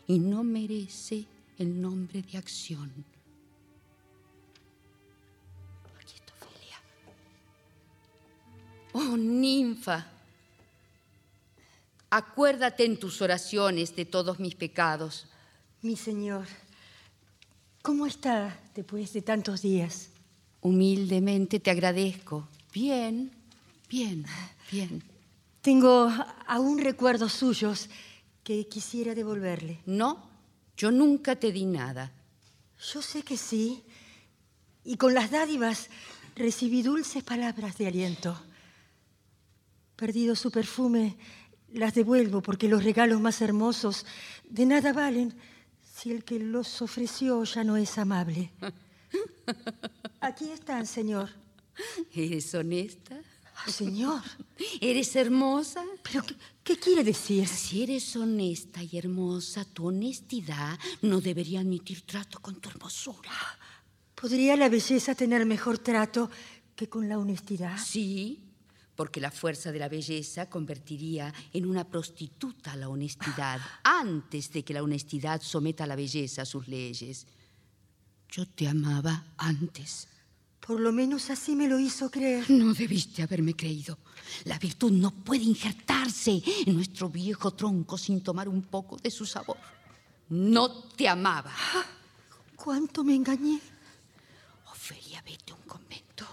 y no merece el nombre de acción. Aquí está Ofelia. Oh, ninfa, acuérdate en tus oraciones de todos mis pecados. Mi señor, ¿cómo está después de tantos días? Humildemente te agradezco. Bien, bien, bien. Tengo aún recuerdos suyos que quisiera devolverle. No, yo nunca te di nada. Yo sé que sí. Y con las dádivas recibí dulces palabras de aliento. Perdido su perfume, las devuelvo porque los regalos más hermosos de nada valen si el que los ofreció ya no es amable. Aquí están, señor. ¿Eres honesta? señor. ¿Eres hermosa? ¿Pero qué, quiere decir? Si eres honesta y hermosa, tu honestidad no debería admitir trato con tu hermosura. ¿Podría la belleza tener mejor trato que con la honestidad? Sí, porque la fuerza de la belleza convertiría en una prostituta a la honestidad antes de que la honestidad someta a la belleza a sus leyes. Yo te amaba antes. Por lo menos así me lo hizo creer. No debiste haberme creído. La virtud no puede injertarse en nuestro viejo tronco sin tomar un poco de su sabor. No te amaba. ¿Cuánto me engañé? Ofelia, vete a un convento.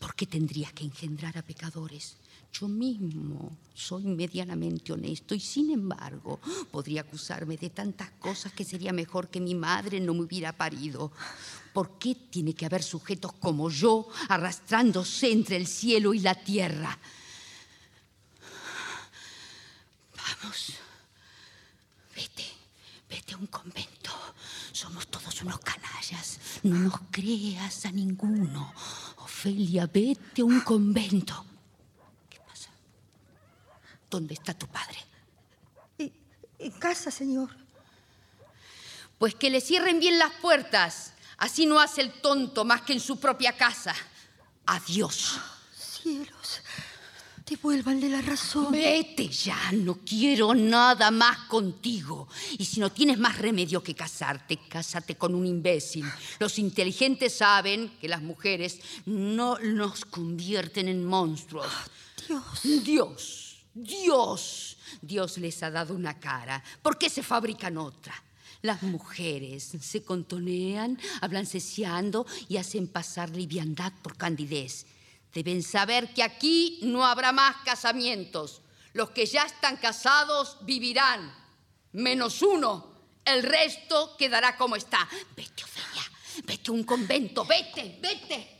¿Por qué tendrías que engendrar a pecadores? Yo mismo soy medianamente honesto y sin embargo podría acusarme de tantas cosas que sería mejor que mi madre no me hubiera parido. ¿Por qué tiene que haber sujetos como yo arrastrándose entre el cielo y la tierra? Vamos, vete, vete a un convento. Somos todos unos canallas. No nos creas a ninguno. Ofelia, vete a un convento. ¿Dónde está tu padre? En casa, señor. Pues que le cierren bien las puertas. Así no hace el tonto más que en su propia casa. Adiós. Cielos, devuélvanle la razón. Vete ya, no quiero nada más contigo. Y si no tienes más remedio que casarte, cásate con un imbécil. Los inteligentes saben que las mujeres no nos convierten en monstruos. Dios. Dios Dios, Dios les ha dado una cara. ¿Por qué se fabrican otra? Las mujeres se contonean, hablan ceciando y hacen pasar liviandad por candidez. Deben saber que aquí no habrá más casamientos. Los que ya están casados vivirán, menos uno. El resto quedará como está. Vete, Ofelia, vete a un convento, vete, vete.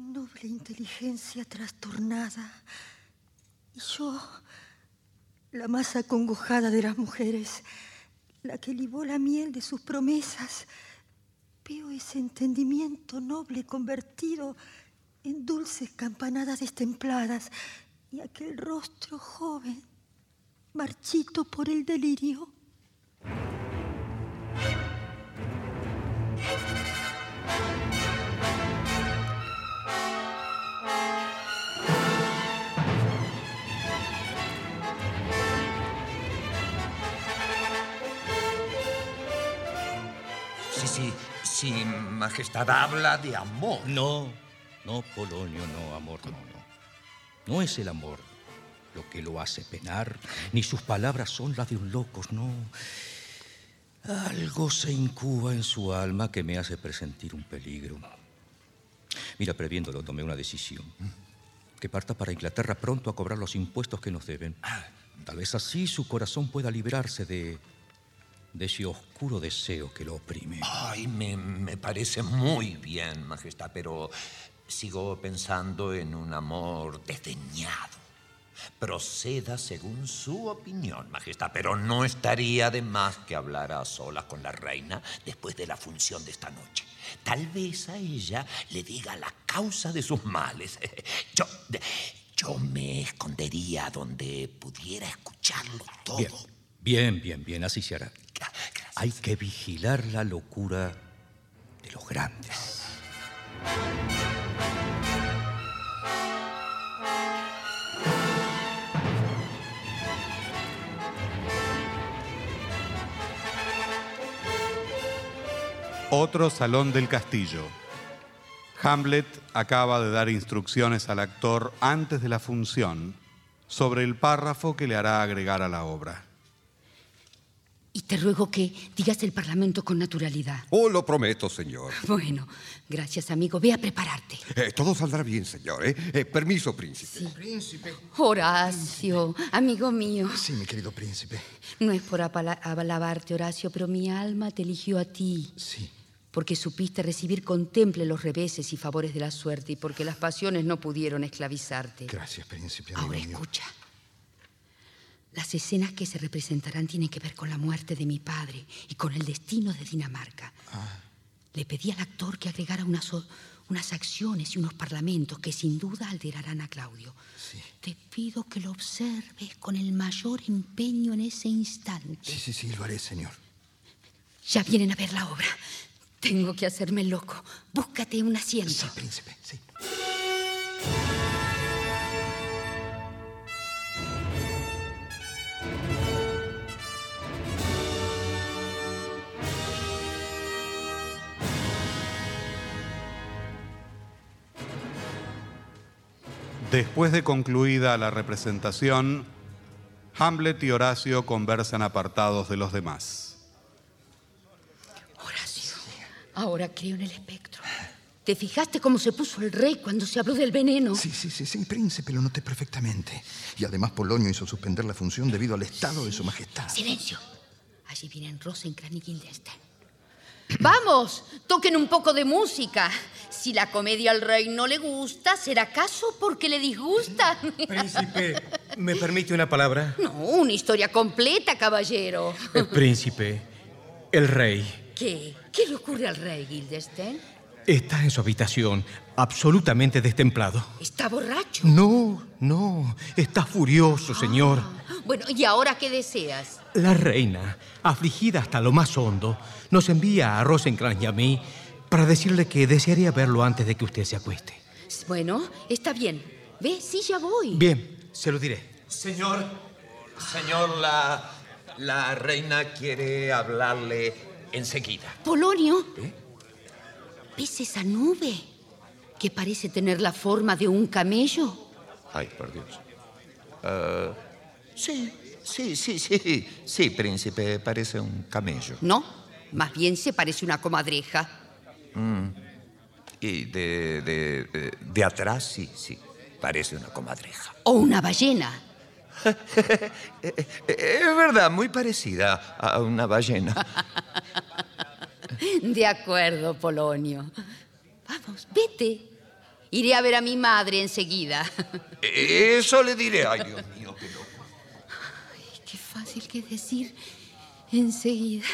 Noble inteligencia trastornada. Y yo, la más acongojada de las mujeres, la que libó la miel de sus promesas, veo ese entendimiento noble convertido en dulces campanadas destempladas y aquel rostro joven, marchito por el delirio. Si Majestad habla de amor. No, no, Polonio, no, amor, no, no. No es el amor lo que lo hace penar, ni sus palabras son las de un loco, no. Algo se incuba en su alma que me hace presentir un peligro. Mira, previéndolo, tomé una decisión. Que parta para Inglaterra pronto a cobrar los impuestos que nos deben. Ah. Tal vez así su corazón pueda librarse de de ese oscuro deseo que lo oprime. Ay, me, parece muy bien, Majestad, pero sigo pensando en un amor desdeñado. Proceda según su opinión, Majestad, pero no estaría de más que hablara a solas con la reina después de la función de esta noche. Tal vez a ella le diga la causa de sus males. Yo, yo me escondería donde pudiera escucharlo todo. Bien, bien, bien, bien, así se hará. Hay que vigilar la locura de los grandes. Otro salón del castillo. Hamlet acaba de dar instrucciones al actor antes de la función sobre el párrafo que le hará agregar a la obra. Y te ruego que digas el Parlamento con naturalidad. Oh, lo prometo, señor. Bueno, gracias, amigo. Ve a prepararte. Eh, todo saldrá bien, señor. ¿eh? Eh, permiso, príncipe. Sí. Príncipe. Horacio, amigo mío. Sí, mi querido príncipe. No es por alabarte, Horacio, pero mi alma te eligió a ti. Sí. Porque supiste recibir con temple los reveses y favores de la suerte y porque las pasiones no pudieron esclavizarte. Gracias, príncipe. amigo Ahora mío. escucha. Las escenas que se representarán tienen que ver con la muerte de mi padre y con el destino de Dinamarca. Ah. Le pedí al actor que agregara unas, unas acciones y unos parlamentos que sin duda alterarán a Claudio. Te pido que lo observes con el mayor empeño en ese instante. Sí, sí, sí, lo haré, señor. Ya vienen a ver la obra. Tengo que hacerme loco. Búscate un asiento. Sí, príncipe, sí. Después de concluida la representación, Hamlet y Horacio conversan apartados de los demás. Horacio, ahora creo en el espectro. ¿Te fijaste cómo se puso el rey cuando se habló del veneno? Sí, sí, sí, sí, príncipe, lo noté perfectamente. Y además Polonio hizo suspender la función debido al estado de su majestad. Silencio. Allí vienen Rosencrantz y Guildenstern. Vamos, toquen un poco de música. Si la comedia al rey no le gusta, ¿será acaso porque le disgusta? Príncipe, ¿me permite una palabra? No, una historia completa, caballero. Eh, príncipe, el rey ¿Qué? ¿Qué le ocurre al rey, Guildenstern? está en su habitación, absolutamente destemplado. ¿Está borracho? No, no, está furioso, señor. Bueno, ¿y ahora qué deseas? La reina, afligida hasta lo más hondo, nos envía a Rosencrantz y a mí para decirle que desearía verlo antes de que usted se acueste. Bueno, está bien. Ve, sí, ya voy. Bien, se lo diré. Señor, señor, la, la reina quiere hablarle enseguida. Polonio. ¿Ves esa nube? Que parece tener la forma de un camello. Ay, por Dios. Ah, sí, sí, sí, sí. Sí, príncipe, parece un camello. No, más bien se parece una comadreja. Mm. Y de, de, de, de atrás, sí, sí. Parece una comadreja. O una ballena. Es verdad, muy parecida a una ballena. De acuerdo, Polonio. Vamos, vete. Iré a ver a mi madre enseguida. Eso le diré. Ay, Dios mío, fácil que decir enseguida.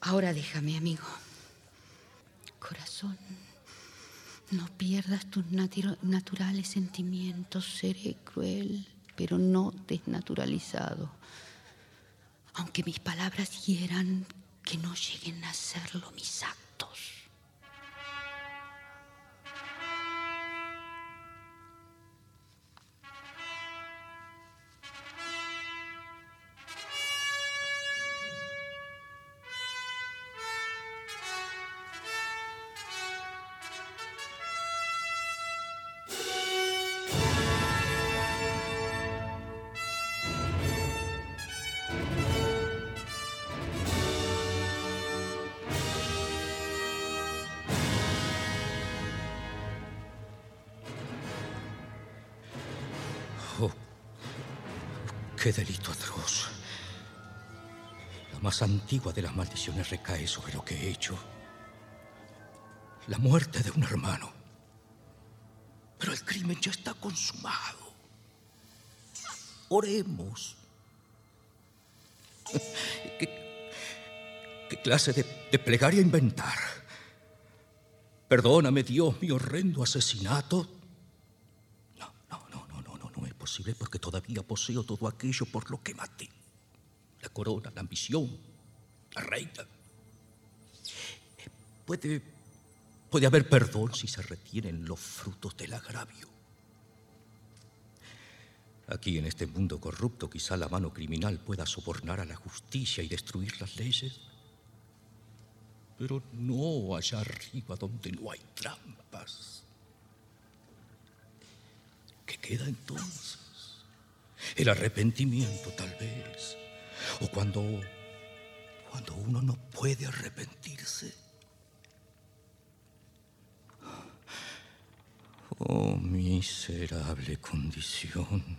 Ahora déjame, amigo. Corazón, no pierdas tus naturales sentimientos. Seré cruel, pero no desnaturalizado. Aunque mis palabras hieran, que no lleguen a serlo mis actos. Qué delito atroz. La más antigua de las maldiciones recae sobre lo que he hecho. La muerte de un hermano. Pero el crimen ya está consumado. oremos. ¿Qué, clase de, de plegaria inventar? Perdóname, Dios, mi horrendo asesinato. Posible porque todavía poseo todo aquello por lo que maté. La corona, la ambición, la reina. Puede, puede haber perdón si se retienen los frutos del agravio. Aquí en este mundo corrupto quizá la mano criminal pueda sobornar a la justicia y destruir las leyes, pero no allá arriba donde no hay trampas. ¿Qué queda entonces? El arrepentimiento tal vez, o cuando, cuando uno no puede arrepentirse. Oh miserable condición.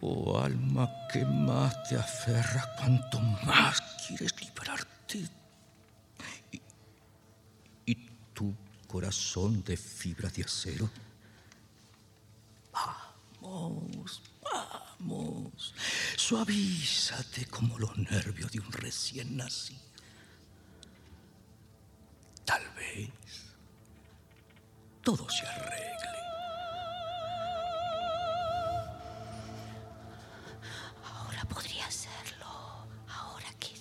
Oh alma que más te aferras, cuanto más quieres librarte. Y, y tu corazón de fibra de acero. Vamos, vamos. Suavízate como los nervios de un recién nacido. Tal vez todo se arregle. Ahora podría hacerlo. Ahora que.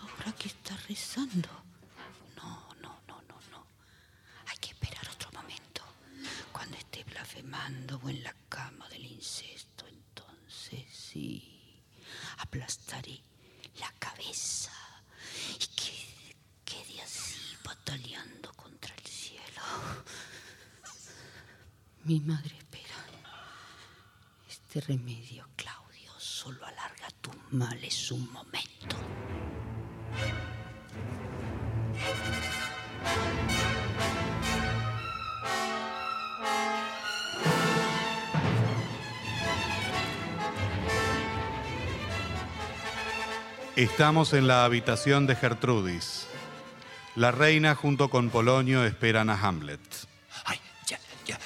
Ahora que está rezando. No, no, no, no, no. Hay que esperar otro momento. Cuando esté blasfemando o en la cama del incesto, entonces sí. Aplastaré la cabeza y que quede así bataleando contra el cielo. Mi madre espera. Este remedio, Claudio, solo alarga tus males un momento. Estamos en la habitación de Gertrudis. La reina junto con Polonio esperan a Hamlet. Ya, ya,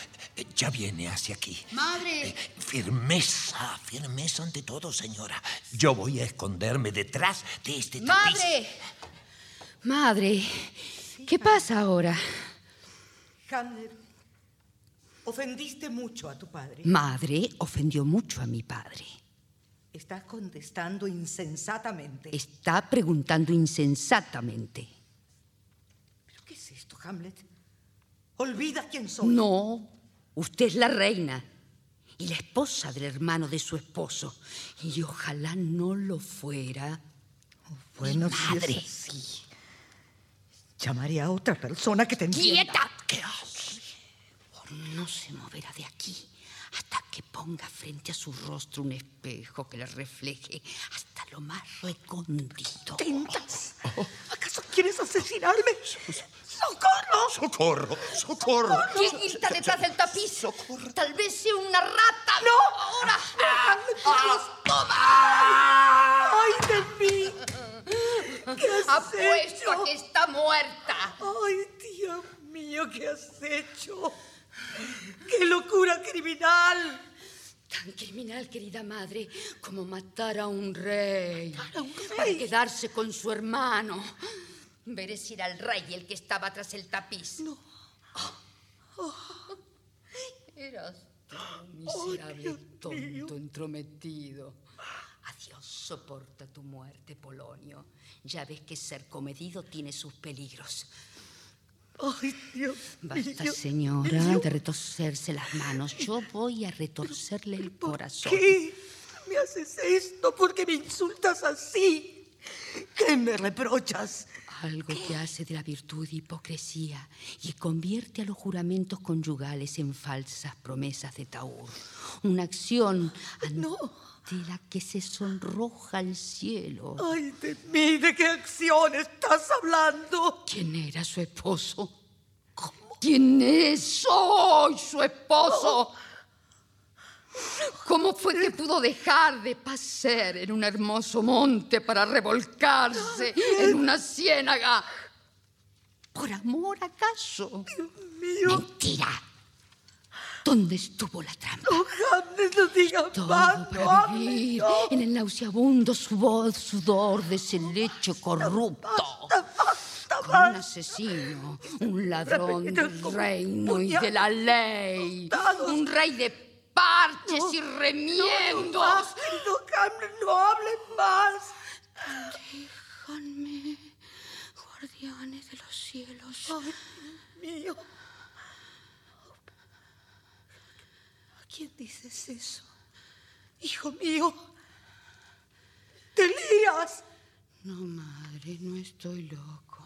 ya viene hacia aquí. Madre. Firmeza, firmeza ante todo, señora. Yo voy a esconderme detrás de este tapiz. Madre. Madre. ¿Qué pasa ahora? Hamlet, ofendiste mucho a tu padre. Madre ofendió mucho a mi padre. Estás contestando insensatamente. Está preguntando insensatamente. ¿Pero qué es esto, Hamlet? Olvida quién soy. No, usted es la reina y la esposa del hermano de su esposo. Y ojalá no lo fuera. Bueno, mi si madre. es así, llamaré a otra persona que te entienda. ¡Quieta! ¿Qué hace? No se moverá de aquí hasta que ponga frente a su rostro un espejo que le refleje hasta lo más recóndito. ¿Tentas? ¿Acaso quieres asesinarme? ¡Socorro! ¡Socorro! ¡Socorro! ¿Quién está detrás del tapiz? Tal vez sea una rata. ¡No! ¡Ahora! ¡Ay, de mí! ¿Qué has Apuesto hecho? a que está muerta. ¡Ay, Dios mío, qué has hecho! ¡Qué locura criminal! Tan criminal, querida madre, como matar a un rey. un Para rey. quedarse con su hermano. Ver si era el rey el que estaba tras el tapiz. No. Eras tú, miserable tonto entrometido. Adiós, soporta tu muerte, Polonio. Ya ves que ser comedido tiene sus peligros. ¡Ay, Dios Basta, señora, de retorcerse las manos. Yo voy a retorcerle el corazón. ¿Qué? ¿Me haces esto? ¿Por qué me insultas así? ¿Qué me reprochas? Algo que hace de la virtud hipocresía y convierte a los juramentos conyugales en falsas promesas de taur. Una acción ante la que se sonroja el cielo. ¡Ay, de mí! ¿De qué acción estás hablando? ¿Quién era su esposo? ¿Quién es? Soy su esposo. ¿Cómo fue que pudo dejar de pasear en un hermoso monte para revolcarse en una ciénaga? ¿Por amor acaso? mío. Mentira. ¿Dónde estuvo la trampa? No, Hamlet, no digas más. para no vivir no. en el nauseabundo sudor, sudor de ese lecho corrupto. Con un asesino, un ladrón del reino y de la ley. Un rey de parches y remiendos. No, no, Hamlet, no hables más. Déjame, guardianes de los cielos. Ay, mío. Quién dices eso? Hijo mío. Deliras. No, madre, no estoy loco.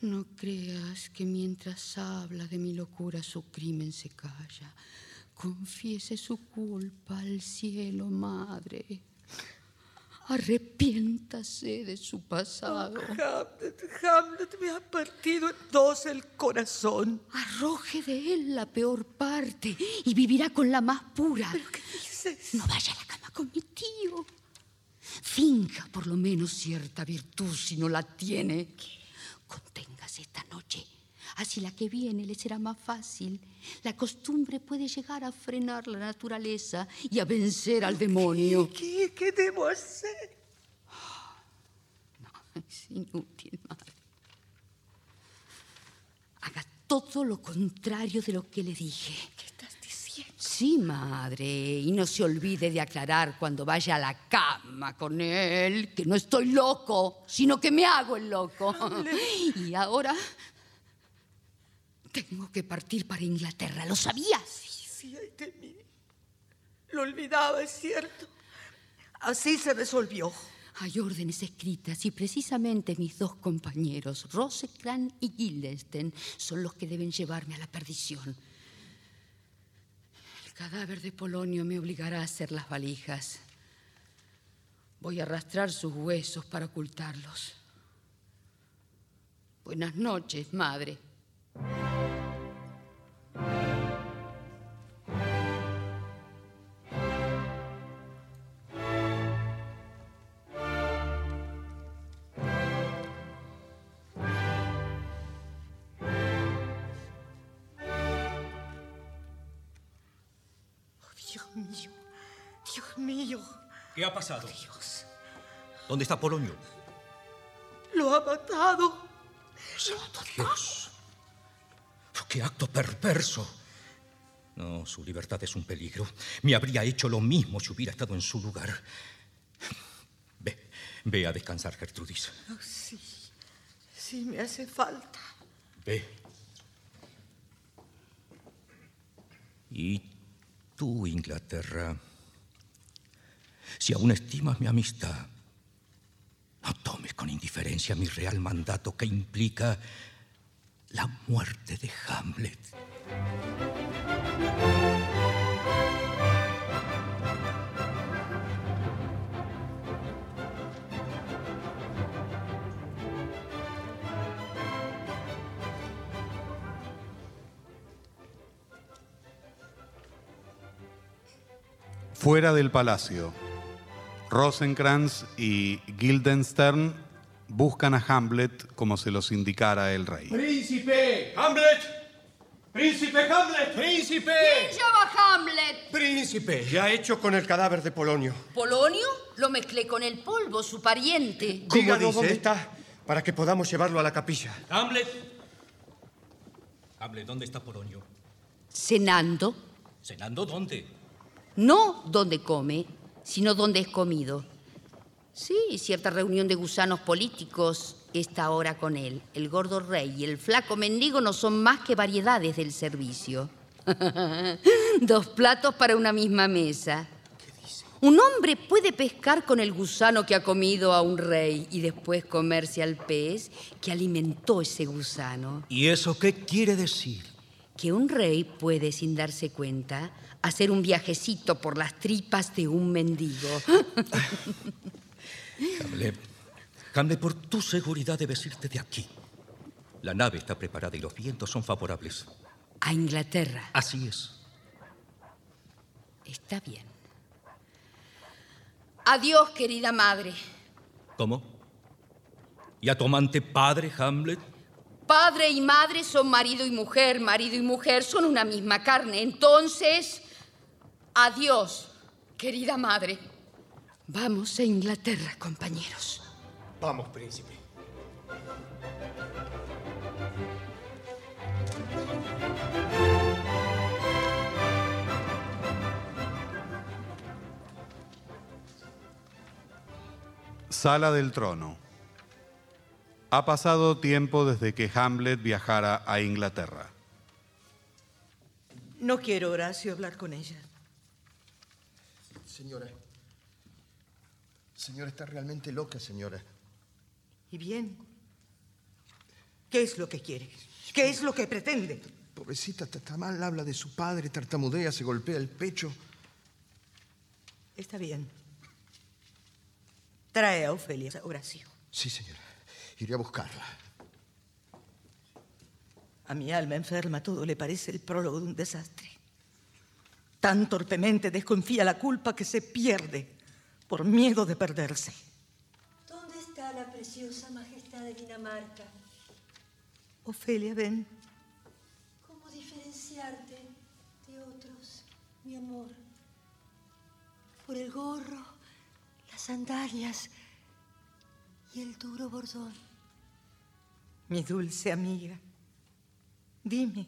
No creas que mientras habla de mi locura su crimen se calla. Confiese su culpa al cielo, madre. Arrepiéntase de su pasado. Hamlet, Hamlet me ha partido en dos el corazón. Arroje de él la peor parte y vivirá con la más pura. ¿Pero qué dices? No vaya a la cama con mi tío. Finja por lo menos cierta virtud si no la tiene. Conténgase esta noche. Así la que viene le será más fácil. La costumbre puede llegar a frenar la naturaleza y a vencer al demonio. ¿Qué, qué debo hacer? Es inútil, madre. Haga todo lo contrario de lo que le dije. ¿Qué estás diciendo? Sí, madre. Y no se olvide de aclarar cuando vaya a la cama con él que no estoy loco, sino que me hago el loco. Y ahora tengo que partir para Inglaterra. ¿Lo sabías? Sí, sí, ay de mí. Lo olvidaba, es cierto. Así se resolvió. Hay órdenes escritas y precisamente mis dos compañeros, Rosecrans y Guildenstern, son los que deben llevarme a la perdición. El cadáver de Polonio me obligará a hacer las valijas. Voy a arrastrar sus huesos para ocultarlos. Buenas noches, madre. Oh, Dios mío, Dios mío, ¿Qué ha pasado? Dios. ¿Dónde está Polonio? Lo ha matado. Santo Dios. ¡Qué acto perverso! No, su libertad es un peligro. Me habría hecho lo mismo si hubiera estado en su lugar. Ve, ve a descansar, Gertrudis. Oh, sí, sí me hace falta. Ve. Y tú, Inglaterra, si aún estimas mi amistad, no tomes con indiferencia mi real mandato que implica la muerte de Hamlet. Fuera del palacio, Rosencrantz y Guildenstern buscan a Hamlet como se los indicara el rey. ¡Príncipe! ¡Hamlet! ¡Príncipe Hamlet! ¡Príncipe! ¿Quién llama Hamlet? ¡Príncipe! ¿Qué ha hecho con el cadáver de Polonio? Polonio lo mezclé con el polvo, su pariente. ¿Cómo Díganos dice? dónde está para que podamos llevarlo a la capilla. Hamlet. Hamlet, ¿dónde está Polonio? Cenando, ¿Cenando dónde? no donde come, sino donde es comido. Sí, cierta reunión de gusanos políticos está ahora con él. El gordo rey y el flaco mendigo no son más que variedades del servicio. Dos platos para una misma mesa. Un hombre puede pescar con el gusano que ha comido a un rey y después comerse al pez que alimentó ese gusano. ¿Y eso qué quiere decir? Que un rey puede, sin darse cuenta, hacer un viajecito por las tripas de un mendigo. Hamlet, Hamlet, por tu seguridad debes irte de aquí. La nave está preparada y los vientos son favorables. A Inglaterra. Así es. Está bien. Adiós, querida madre. ¿Cómo? ¿Y a tu amante padre, Hamlet? Padre y madre son marido y mujer, marido y mujer son una misma carne. Entonces, adiós, querida madre. Vamos a Inglaterra, compañeros. Vamos, príncipe. Sala del trono. Ha pasado tiempo desde que Hamlet viajara a Inglaterra. No quiero, Horacio, hablar con ella. Señora. Señora, está realmente loca, señora. ¿Y bien? ¿Qué es lo que quiere? ¿Qué es lo que pretende? Pobrecita, está, mal, habla de su padre, tartamudea, se golpea el pecho. Está bien. Trae a Ofelia, Horacio. Sí, señora. Iré a buscarla. A mi alma enferma todo le parece el prólogo de un desastre. Tan torpemente desconfía la culpa que se pierde por miedo de perderse. ¿Dónde está la preciosa majestad de Dinamarca? Ofelia, ven. ¿Cómo diferenciarte de otros, mi amor? Por el gorro, las sandalias y el duro bordón. Mi dulce amiga, dime,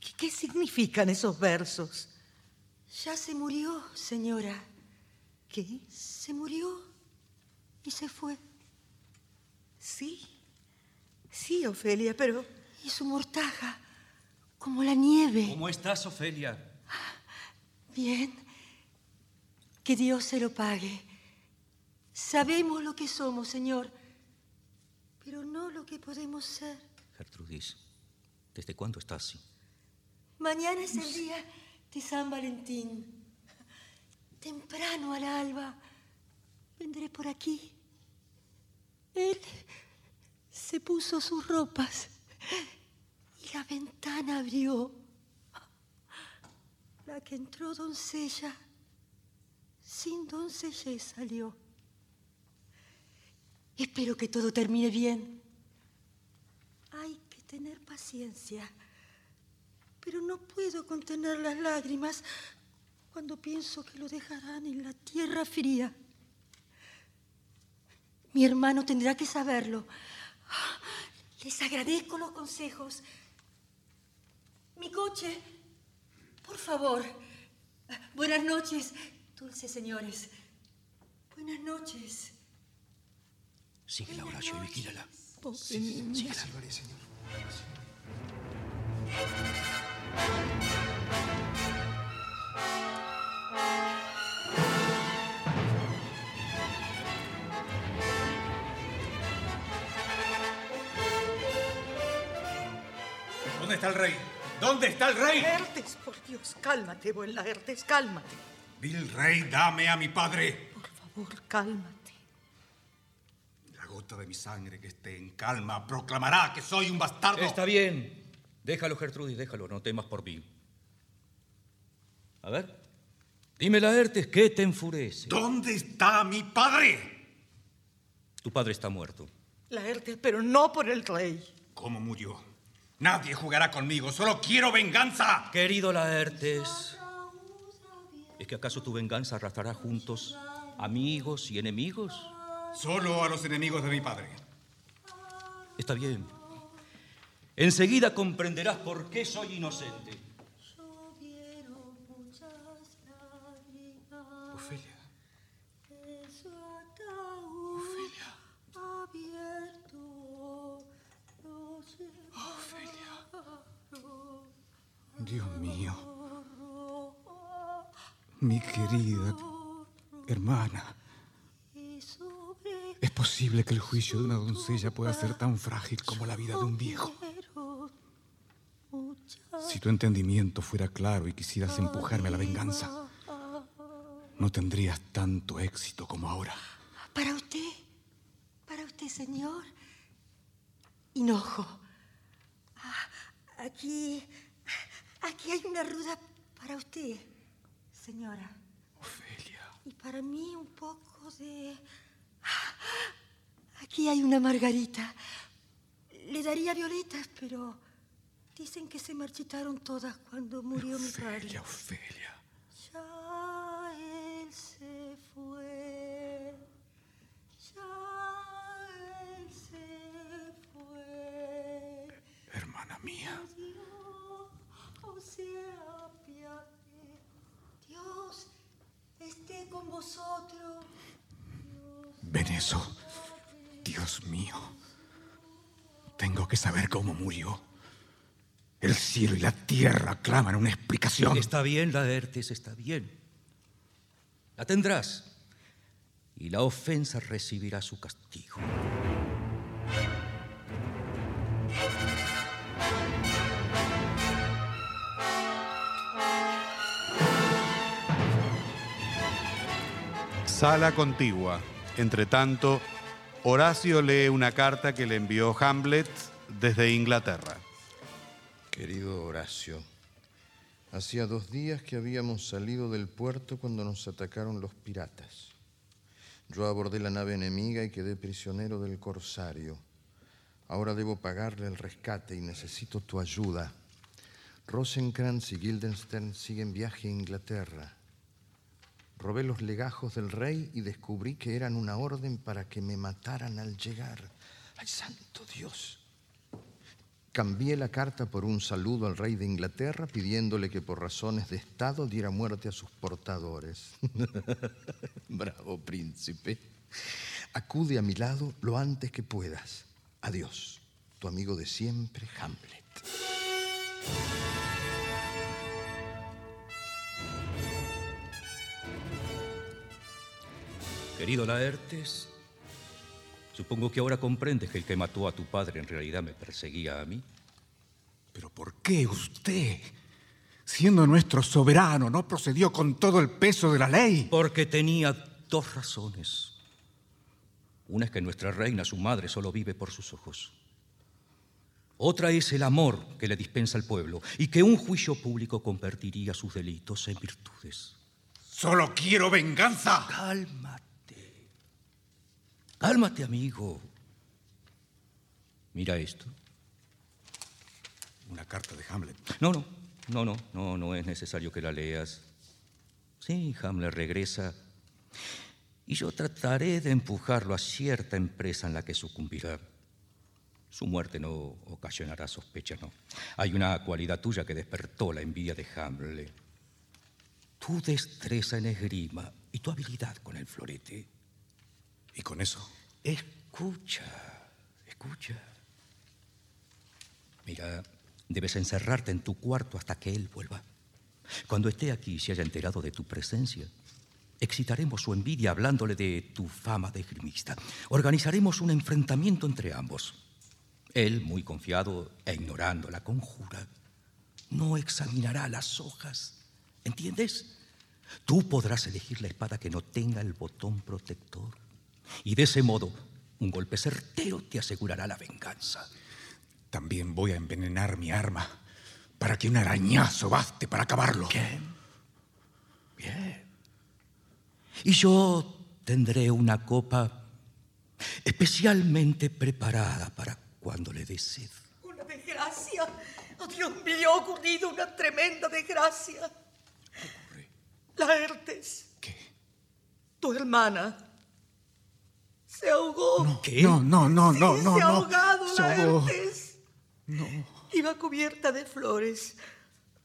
¿qué, qué significan esos versos? Ya se murió, señora. ¿Qué? Se murió y se fue. Sí, sí, Ofelia, pero... Y su mortaja, como la nieve. ¿Cómo estás, Ofelia? Bien. Que Dios se lo pague. Sabemos lo que somos, Señor, pero no lo que podemos ser. Gertrudis, ¿desde cuándo estás así? Mañana es el día de San Valentín. Temprano al alba vendré por aquí. Él se puso sus ropas y la ventana abrió. La que entró doncella, sin doncellez salió. Espero que todo termine bien. Hay que tener paciencia. Pero no puedo contener las lágrimas cuando pienso que lo dejarán en la tierra fría. Mi hermano tendrá que saberlo. Les agradezco los consejos. Mi coche, por favor. Buenas noches, dulces señores. Buenas noches. Síguela, Horacio, y vigílala. Pobre niña. señor. ¿Dónde está el rey? ¿Dónde está el rey? Laertes, por Dios, cálmate, buen Laertes, cálmate. Vil rey, dame a mi padre. Por favor, cálmate. La gota de mi sangre que esté en calma proclamará que soy un bastardo. Está bien. Déjalo, Gertrudis, déjalo, no temas por mí. A ver, dime, Laertes, ¿qué te enfurece? ¿Dónde está mi padre? Tu padre está muerto. Laertes, pero no por el rey. ¿Cómo murió? Nadie jugará conmigo, solo quiero venganza. Querido Laertes, ¿es que acaso tu venganza arrastrará juntos amigos y enemigos? Solo a los enemigos de mi padre. Está bien. Enseguida comprenderás por qué soy inocente. Dios mío. Mi querida hermana. ¿Es posible que el juicio de una doncella pueda ser tan frágil como la vida de un viejo? Si tu entendimiento fuera claro y quisieras empujarme a la venganza, no tendrías tanto éxito como ahora. Para usted, para usted, señor. Hinojo. Ah, aquí, aquí hay una ruda para usted, señora. Ofelia. Y para mí un poco de... Aquí hay una margarita te daría violetas, pero dicen que se marchitaron todas cuando murió mi padre. Ofelia. Ya él se fue. Ya él se fue. Hermana mía. Apiade. Dios esté con vosotros. Venezo. Dios mío. Tengo que saber cómo murió. El cielo y la tierra claman una explicación. Está bien, Laertes, está bien. La tendrás. Y la ofensa recibirá su castigo. Sala contigua. Entre tanto, Horacio lee una carta que le envió Hamlet desde Inglaterra. Querido Horacio, hacía dos días que habíamos salido del puerto cuando nos atacaron los piratas. Yo abordé la nave enemiga y quedé prisionero del corsario. Ahora debo pagarle el rescate y necesito tu ayuda. Rosenkrantz y Guildenstern siguen viaje a Inglaterra. Robé los legajos del rey y descubrí que eran una orden para que me mataran al llegar. ¡Ay, santo Dios! Cambié la carta por un saludo al rey de Inglaterra pidiéndole que por razones de Estado diera muerte a sus portadores. Bravo, príncipe. Acude a mi lado lo antes que puedas. Adiós, tu amigo de siempre, Hamlet. Querido Laertes, supongo que ahora comprendes que el que mató a tu padre en realidad me perseguía a mí. ¿Pero por qué usted, siendo nuestro soberano, no procedió con todo el peso de la ley? Porque tenía dos razones. Una es que nuestra reina, su madre, solo vive por sus ojos. Otra es el amor que le dispensa al pueblo y que un juicio público convertiría sus delitos en virtudes. Solo quiero venganza. Cálmate. Cálmate, amigo. Mira esto. Una carta de Hamlet. No, no, no, no, no, no es necesario que la leas. Sí, Hamlet regresa y yo trataré de empujarlo a cierta empresa en la que sucumbirá. Su muerte no ocasionará sospecha, no. Hay una cualidad tuya que despertó la envidia de Hamlet. Tu destreza en esgrima y tu habilidad con el florete. ¿Y con eso? Escucha, escucha. Mira, debes encerrarte en tu cuarto hasta que él vuelva. Cuando esté aquí y se haya enterado de tu presencia, excitaremos su envidia hablándole de tu fama de esgrimista. Organizaremos un enfrentamiento entre ambos. Él, muy confiado e ignorando la conjura, no examinará las hojas. ¿Entiendes? Tú podrás elegir la espada que no tenga el botón protector. Y de ese modo, un golpe certero te asegurará la venganza. También voy a envenenar mi arma para que un arañazo baste para acabarlo. Bien. Bien. Y yo tendré una copa especialmente preparada para cuando le des sed. Una desgracia. Oh, Dios mío, ha ocurrido una tremenda desgracia. Laertes. ¿Qué? Tu hermana se ahogó. ¿Qué? No, no, no, no, Sí, no, se ha no. ahogado, Se ahogó. Laertes. No. Iba cubierta de flores,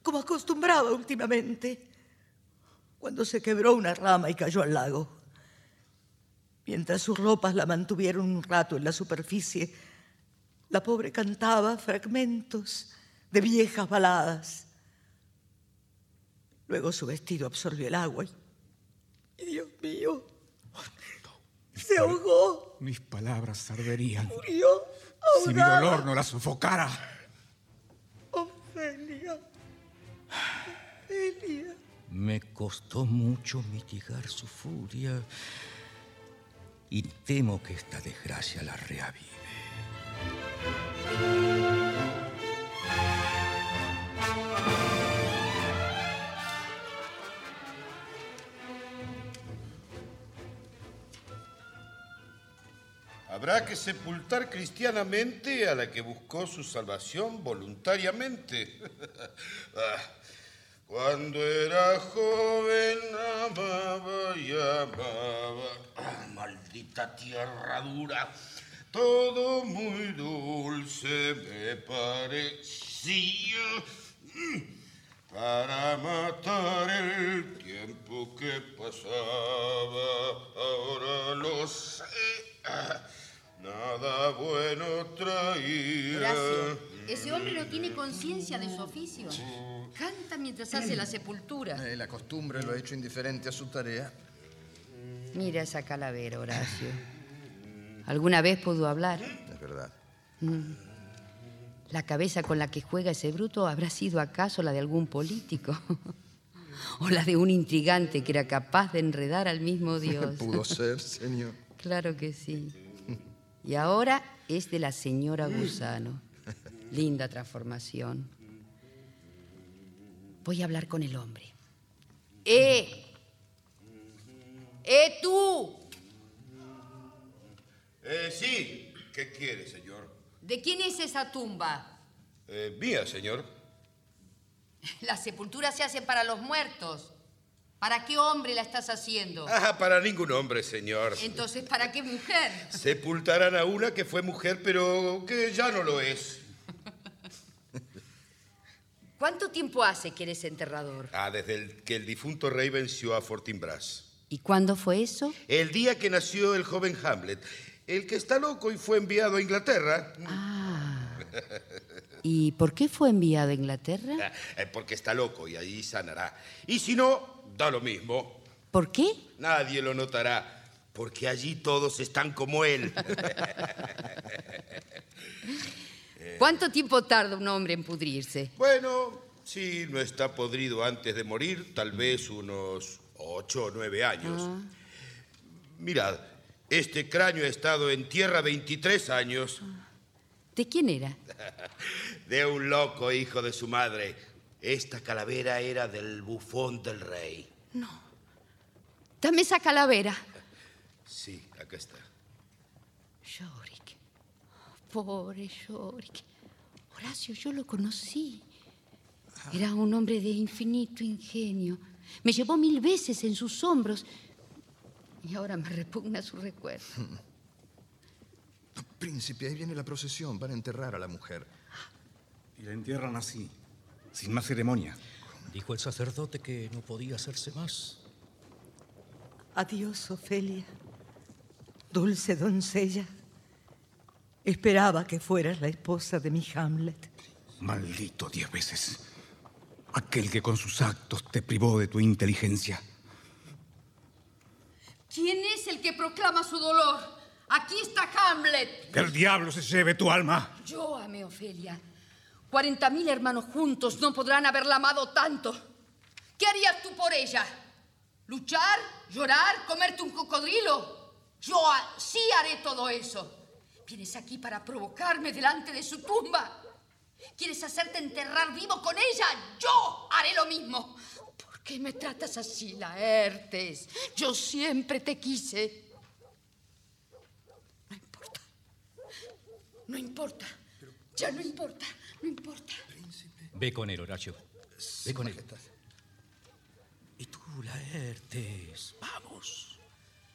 como acostumbraba últimamente, cuando se quebró una rama y cayó al lago. Mientras sus ropas la mantuvieron un rato en la superficie, la pobre cantaba fragmentos de viejas baladas. Luego su vestido absorbió el agua y, y Dios mío, se ahogó, Mis palabras arderían. murió Si mi ahogada. dolor no la sofocara. Ofelia. Ofelia. Me costó mucho mitigar su furia y temo que esta desgracia la reavive. Habrá que sepultar cristianamente a la que buscó su salvación voluntariamente. Ah, cuando era joven amaba y amaba. Ah, maldita tierra dura. Todo muy dulce me parecía mm, para matar el tiempo que pasaba. Ahora lo sé. Nada bueno traía. Horacio, ese hombre no tiene conciencia de su oficio. Canta mientras hace la sepultura. Eh, la costumbre lo ha hecho indiferente a su tarea. Mira esa calavera, Horacio. ¿Alguna vez pudo hablar? Es verdad. Mm. La cabeza con la que juega ese bruto habrá sido acaso la de algún político. o la de un intrigante que era capaz de enredar al mismo Dios. Pudo ser, señor. Claro que sí. Y ahora es de la señora Gusano. Linda transformación. Voy a hablar con el hombre. ¡Eh! ¡Eh tú! Eh, sí. ¿Qué quiere, señor? ¿De quién es esa tumba? Eh, mía, señor. La sepultura se hace para los muertos. ¿Para qué hombre la estás haciendo? Ah, para ningún hombre, señor. Entonces, ¿para qué mujer? Sepultarán a una que fue mujer, pero que ya no lo es. ¿Cuánto tiempo hace que eres enterrador? Ah, desde el- que el difunto rey venció a Fortinbras. ¿Y cuándo fue eso? El día que nació el joven Hamlet, el que está loco y fue enviado a Inglaterra. Ah. ¿Y por qué fue enviado a Inglaterra? Ah, eh, Porque está loco y allí sanará. Y si no, da lo mismo. ¿Por qué? Nadie lo notará, porque allí todos están como él. ¿Cuánto tiempo tarda un hombre en pudrirse? Bueno, si no está podrido antes de morir, tal vez unos ocho o nueve años. Ah. Mirad, este cráneo ha estado en tierra 23 años. ¿De quién era? De un loco hijo de su madre. Esta calavera era del bufón del rey. Dame esa calavera. Sí, acá está. Yorick. Pobre Yorick. Horacio, yo lo conocí. Era un hombre de infinito ingenio. Me llevó mil veces en sus hombros. Y ahora me repugna su recuerdo. Príncipe, ahí viene la procesión. Van a enterrar a la mujer. Y la entierran así, sin más ceremonia. Dijo el sacerdote que no podía hacerse más. Adiós, Ofelia. Dulce doncella. Esperaba que fueras la esposa de mi Hamlet. Maldito diez veces. Aquel que con sus actos te privó de tu inteligencia. ¿Quién es el que proclama su dolor? Aquí está Hamlet. Que el diablo se lleve tu alma. Yo amé a Ofelia. Cuarenta mil hermanos juntos no podrán haberla amado tanto. ¿Qué harías tú por ella? ¿Luchar? ¿Llorar? ¿Comerte un cocodrilo? Yo sí haré todo eso. Vienes aquí para provocarme delante de su tumba. ¿Quieres hacerte enterrar vivo con ella? Yo haré lo mismo. ¿Por qué me tratas así, Laertes? Yo siempre te quise. No importa. No importa. Ya no importa. No importa. Ve con él, Horacio. Ve con él. Y tú, Laertes, vamos.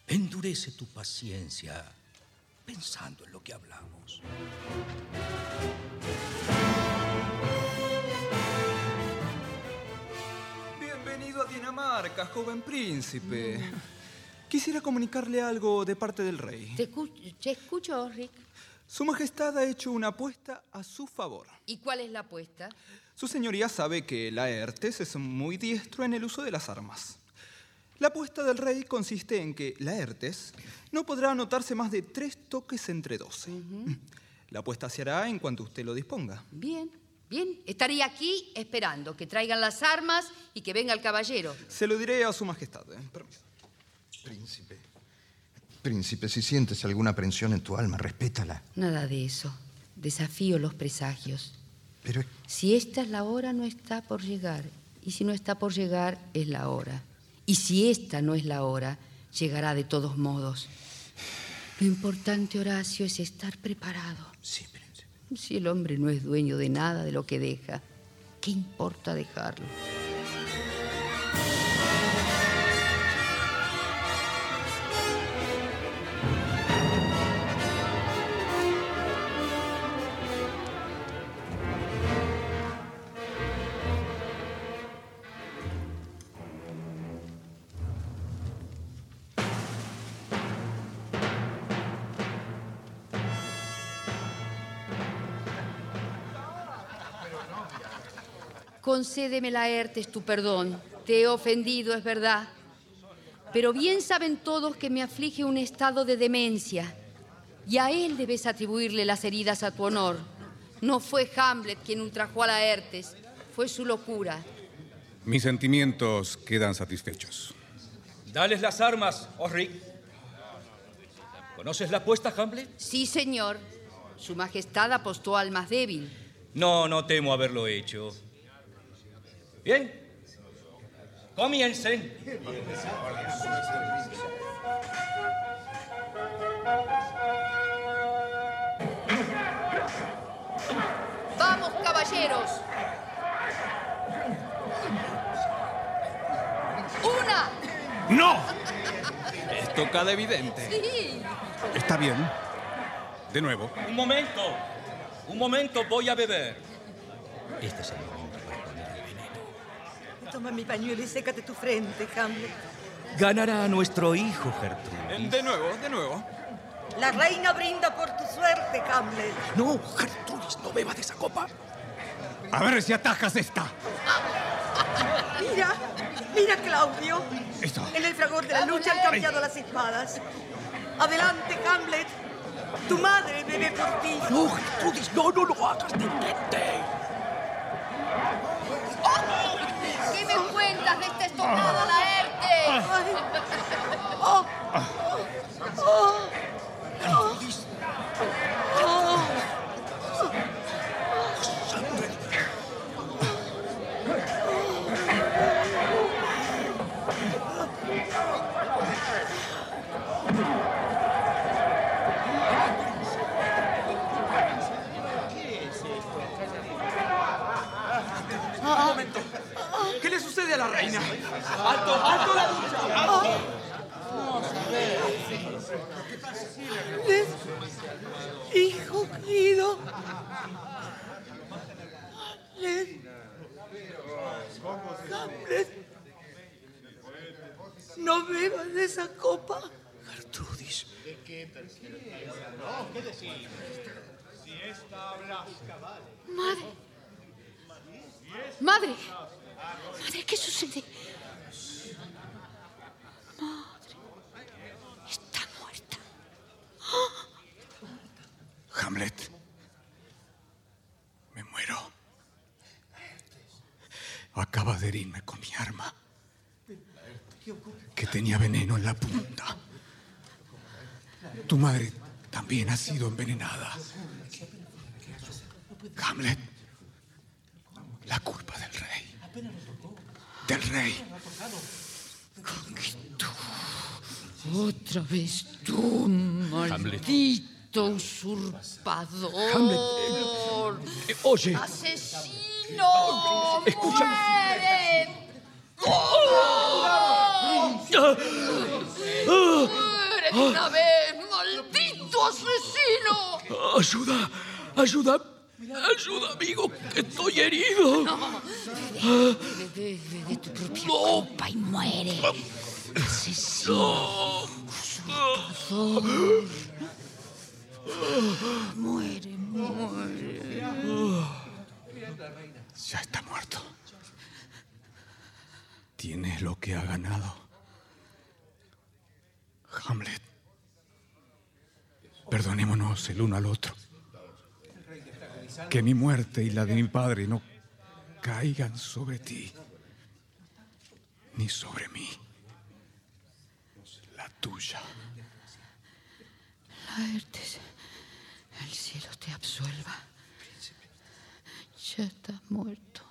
Endurece tu paciencia pensando en lo que hablamos. Bienvenido a Dinamarca, joven príncipe. Quisiera comunicarle algo de parte del rey. Te, escu- te escucho, Rick. Su Majestad ha hecho una apuesta a su favor. ¿Y cuál es la apuesta? Su señoría sabe que Laertes es muy diestro en el uso de las armas. La apuesta del rey consiste en que Laertes no podrá anotarse más de tres toques entre doce. La apuesta se hará en cuanto usted lo disponga. Bien, bien. Estaría aquí esperando que traigan las armas y que venga el caballero. Se lo diré a su majestad. eh. Permiso. Príncipe. Príncipe, si sientes alguna aprensión en tu alma, respétala. Nada de eso. Desafío los presagios. Pero Si esta es la hora, no está por llegar. Y si no está por llegar, es la hora. Y si esta no es la hora, llegará de todos modos. Lo importante, Horacio, es estar preparado. Sí, príncipe. Si el hombre no es dueño de nada de lo que deja, ¿qué importa dejarlo? Concédeme, Laertes, tu perdón. Te he ofendido, es verdad. Pero bien saben todos que me aflige un estado de demencia. Y a él debes atribuirle las heridas a tu honor. No fue Hamlet quien ultrajó a Laertes, fue su locura. Mis sentimientos quedan satisfechos. Dales las armas, Osric. ¿Conoces la apuesta, Hamlet? Sí, señor. Su Majestad apostó al más débil. No, no temo haberlo hecho. Bien. Comiencen. Vamos, caballeros. Una. ¡No! Estocada evidente. Sí. Está bien. De nuevo. Un momento. Un momento, voy a beber. Este es el momento. Toma mi pañuelo y sécate tu frente, Hamlet. Ganará a nuestro hijo, Gertrudis. De nuevo, de nuevo. La reina brinda por tu suerte, Hamlet. No, Gertrudis, no beba de esa copa. A ver si atajas esta. Mira, mira, Claudio. Eso. En el fragor de la lucha han cambiado las espadas. Adelante, Hamlet. Tu madre bebe por ti. No, Gertrudis, no, no lo hagas, detente. ¿Qué me cuentas de esta estocada, Laerte? Oh, oh, Gertrudis. oh. Un momento. ¿Qué le sucede a la reina? ¡Alto, alto la lucha! Hijo querido. Hamlet. No bebas de esa copa. Gertrudis. Madre. Madre. Madre, ¿qué sucede? Madre. Está muerta. Hamlet. Me muero. Acaba de herirme con mi arma, que tenía veneno en la punta. Tu madre también ha sido envenenada. Hamlet, la culpa del rey. Del rey. Otra vez tú, maldito usurpador. oye. ¡Asesino! Escucha. ¡Muere! ¡Muere de una vez, maldito asesino! Ayuda, ayuda, ayuda, amigo, que estoy herido. Bebe, bebe de tu propia copa y muere. Asesino. Usurpador. Muere, muere. Ya está muerto. Tiene lo que ha ganado. Hamlet. Perdonémonos el uno al otro. Que mi muerte y la de mi padre no caigan sobre ti, ni sobre mí. La tuya. Laertes, el cielo te absuelva. Ya estás muerto.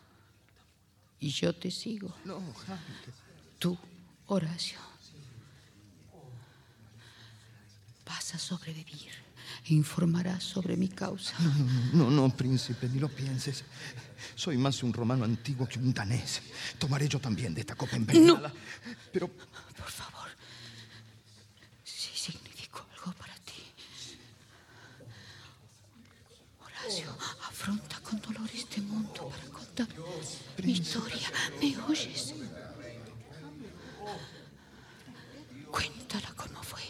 Y yo te sigo. No. Tú, Horacio. Vas a sobrevivir e informarás sobre mi causa. No, no, no, príncipe, ni lo pienses. Soy más un romano antiguo que un danés. Tomaré yo también de esta copa envenenada. Pero Por favor, si significó algo para ti. Horacio, afronta con dolor este mundo para contar mi historia. ¿Me oyes? Cuéntala como fue.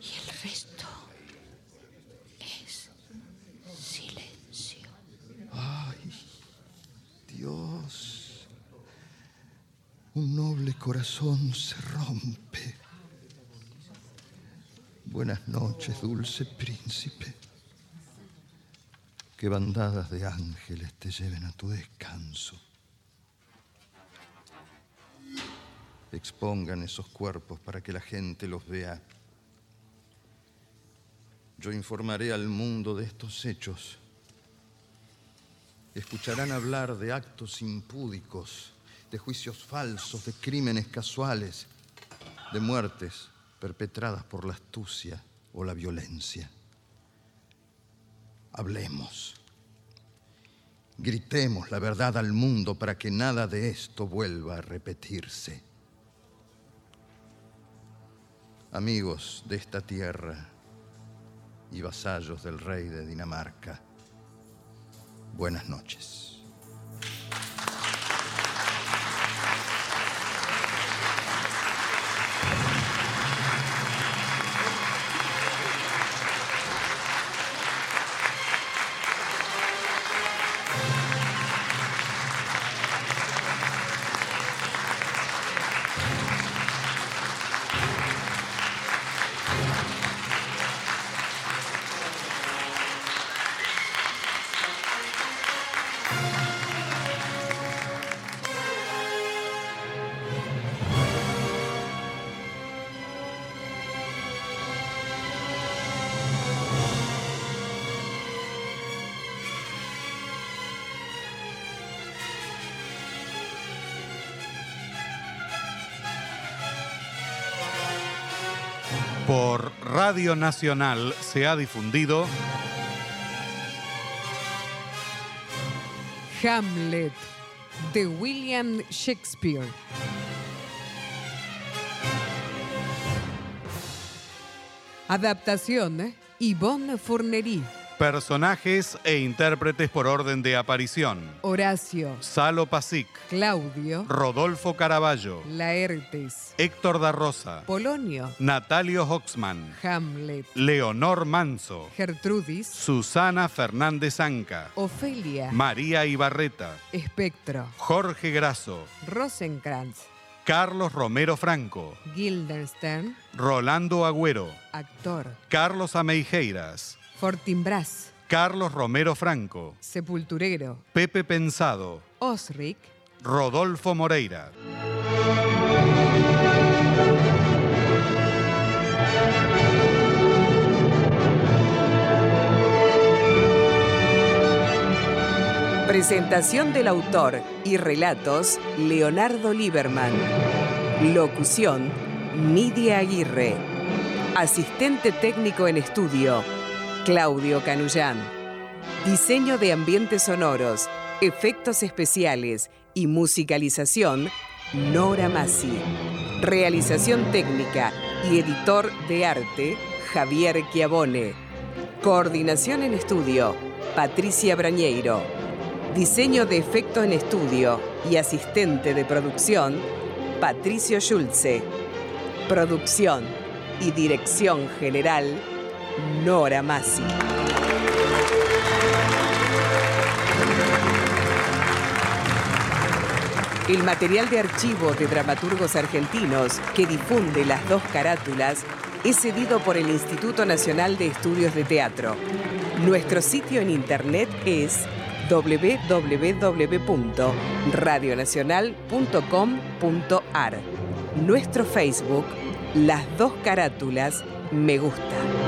Y el resto es silencio. Ay, Dios. Un noble corazón se rompe. Buenas noches, dulce príncipe. Que bandadas de ángeles te lleven a tu descanso. Expongan esos cuerpos para que la gente los vea. Yo informaré al mundo de estos hechos. Escucharán hablar de actos impúdicos, de juicios falsos, de crímenes casuales, de muertes perpetradas por la astucia o la violencia. Hablemos. Gritemos la verdad al mundo para que nada de esto vuelva a repetirse. Amigos de esta tierra y vasallos del rey de Dinamarca, buenas noches. Radio Nacional se ha difundido Hamlet de William Shakespeare. Adaptación Yvonne Fournery. Personajes e intérpretes por orden de aparición. Horacio, Salo Pasic, Claudio, Rodolfo Caraballo, Laertes, Héctor da Rosa, Polonio, Natalio Hoxman, Hamlet, Leonor Manso, Gertrudis, Susana Fernández Anca, Ofelia, María Ibarreta, Espectro, Jorge Grasso, Rosenkrantz, Carlos Romero Franco, Guildenstern, Rolando Agüero, actor, Carlos Ameijeiras, Fortinbras, Carlos Romero Franco, Sepulturero, Pepe Pensado, Osric, Rodolfo Moreira. Presentación del autor y relatos Leonardo Lieberman. Locución Nidia Aguirre. Asistente técnico en estudio Claudio Canullán. Diseño de ambientes sonoros, efectos especiales y musicalización Nora Massi. Realización técnica y editor de arte Javier Chiavone. Coordinación en estudio Patricia Brañeiro. Diseño de efecto en estudio y asistente de producción, Patricio Schulze. Producción y dirección general, Nora Massi. El material de archivo de dramaturgos argentinos que difunde las dos carátulas es cedido por el Instituto Nacional de Estudios de Teatro. Nuestro sitio en internet es www.radionacional.com.ar. Nuestro Facebook, Las dos carátulas, me gusta.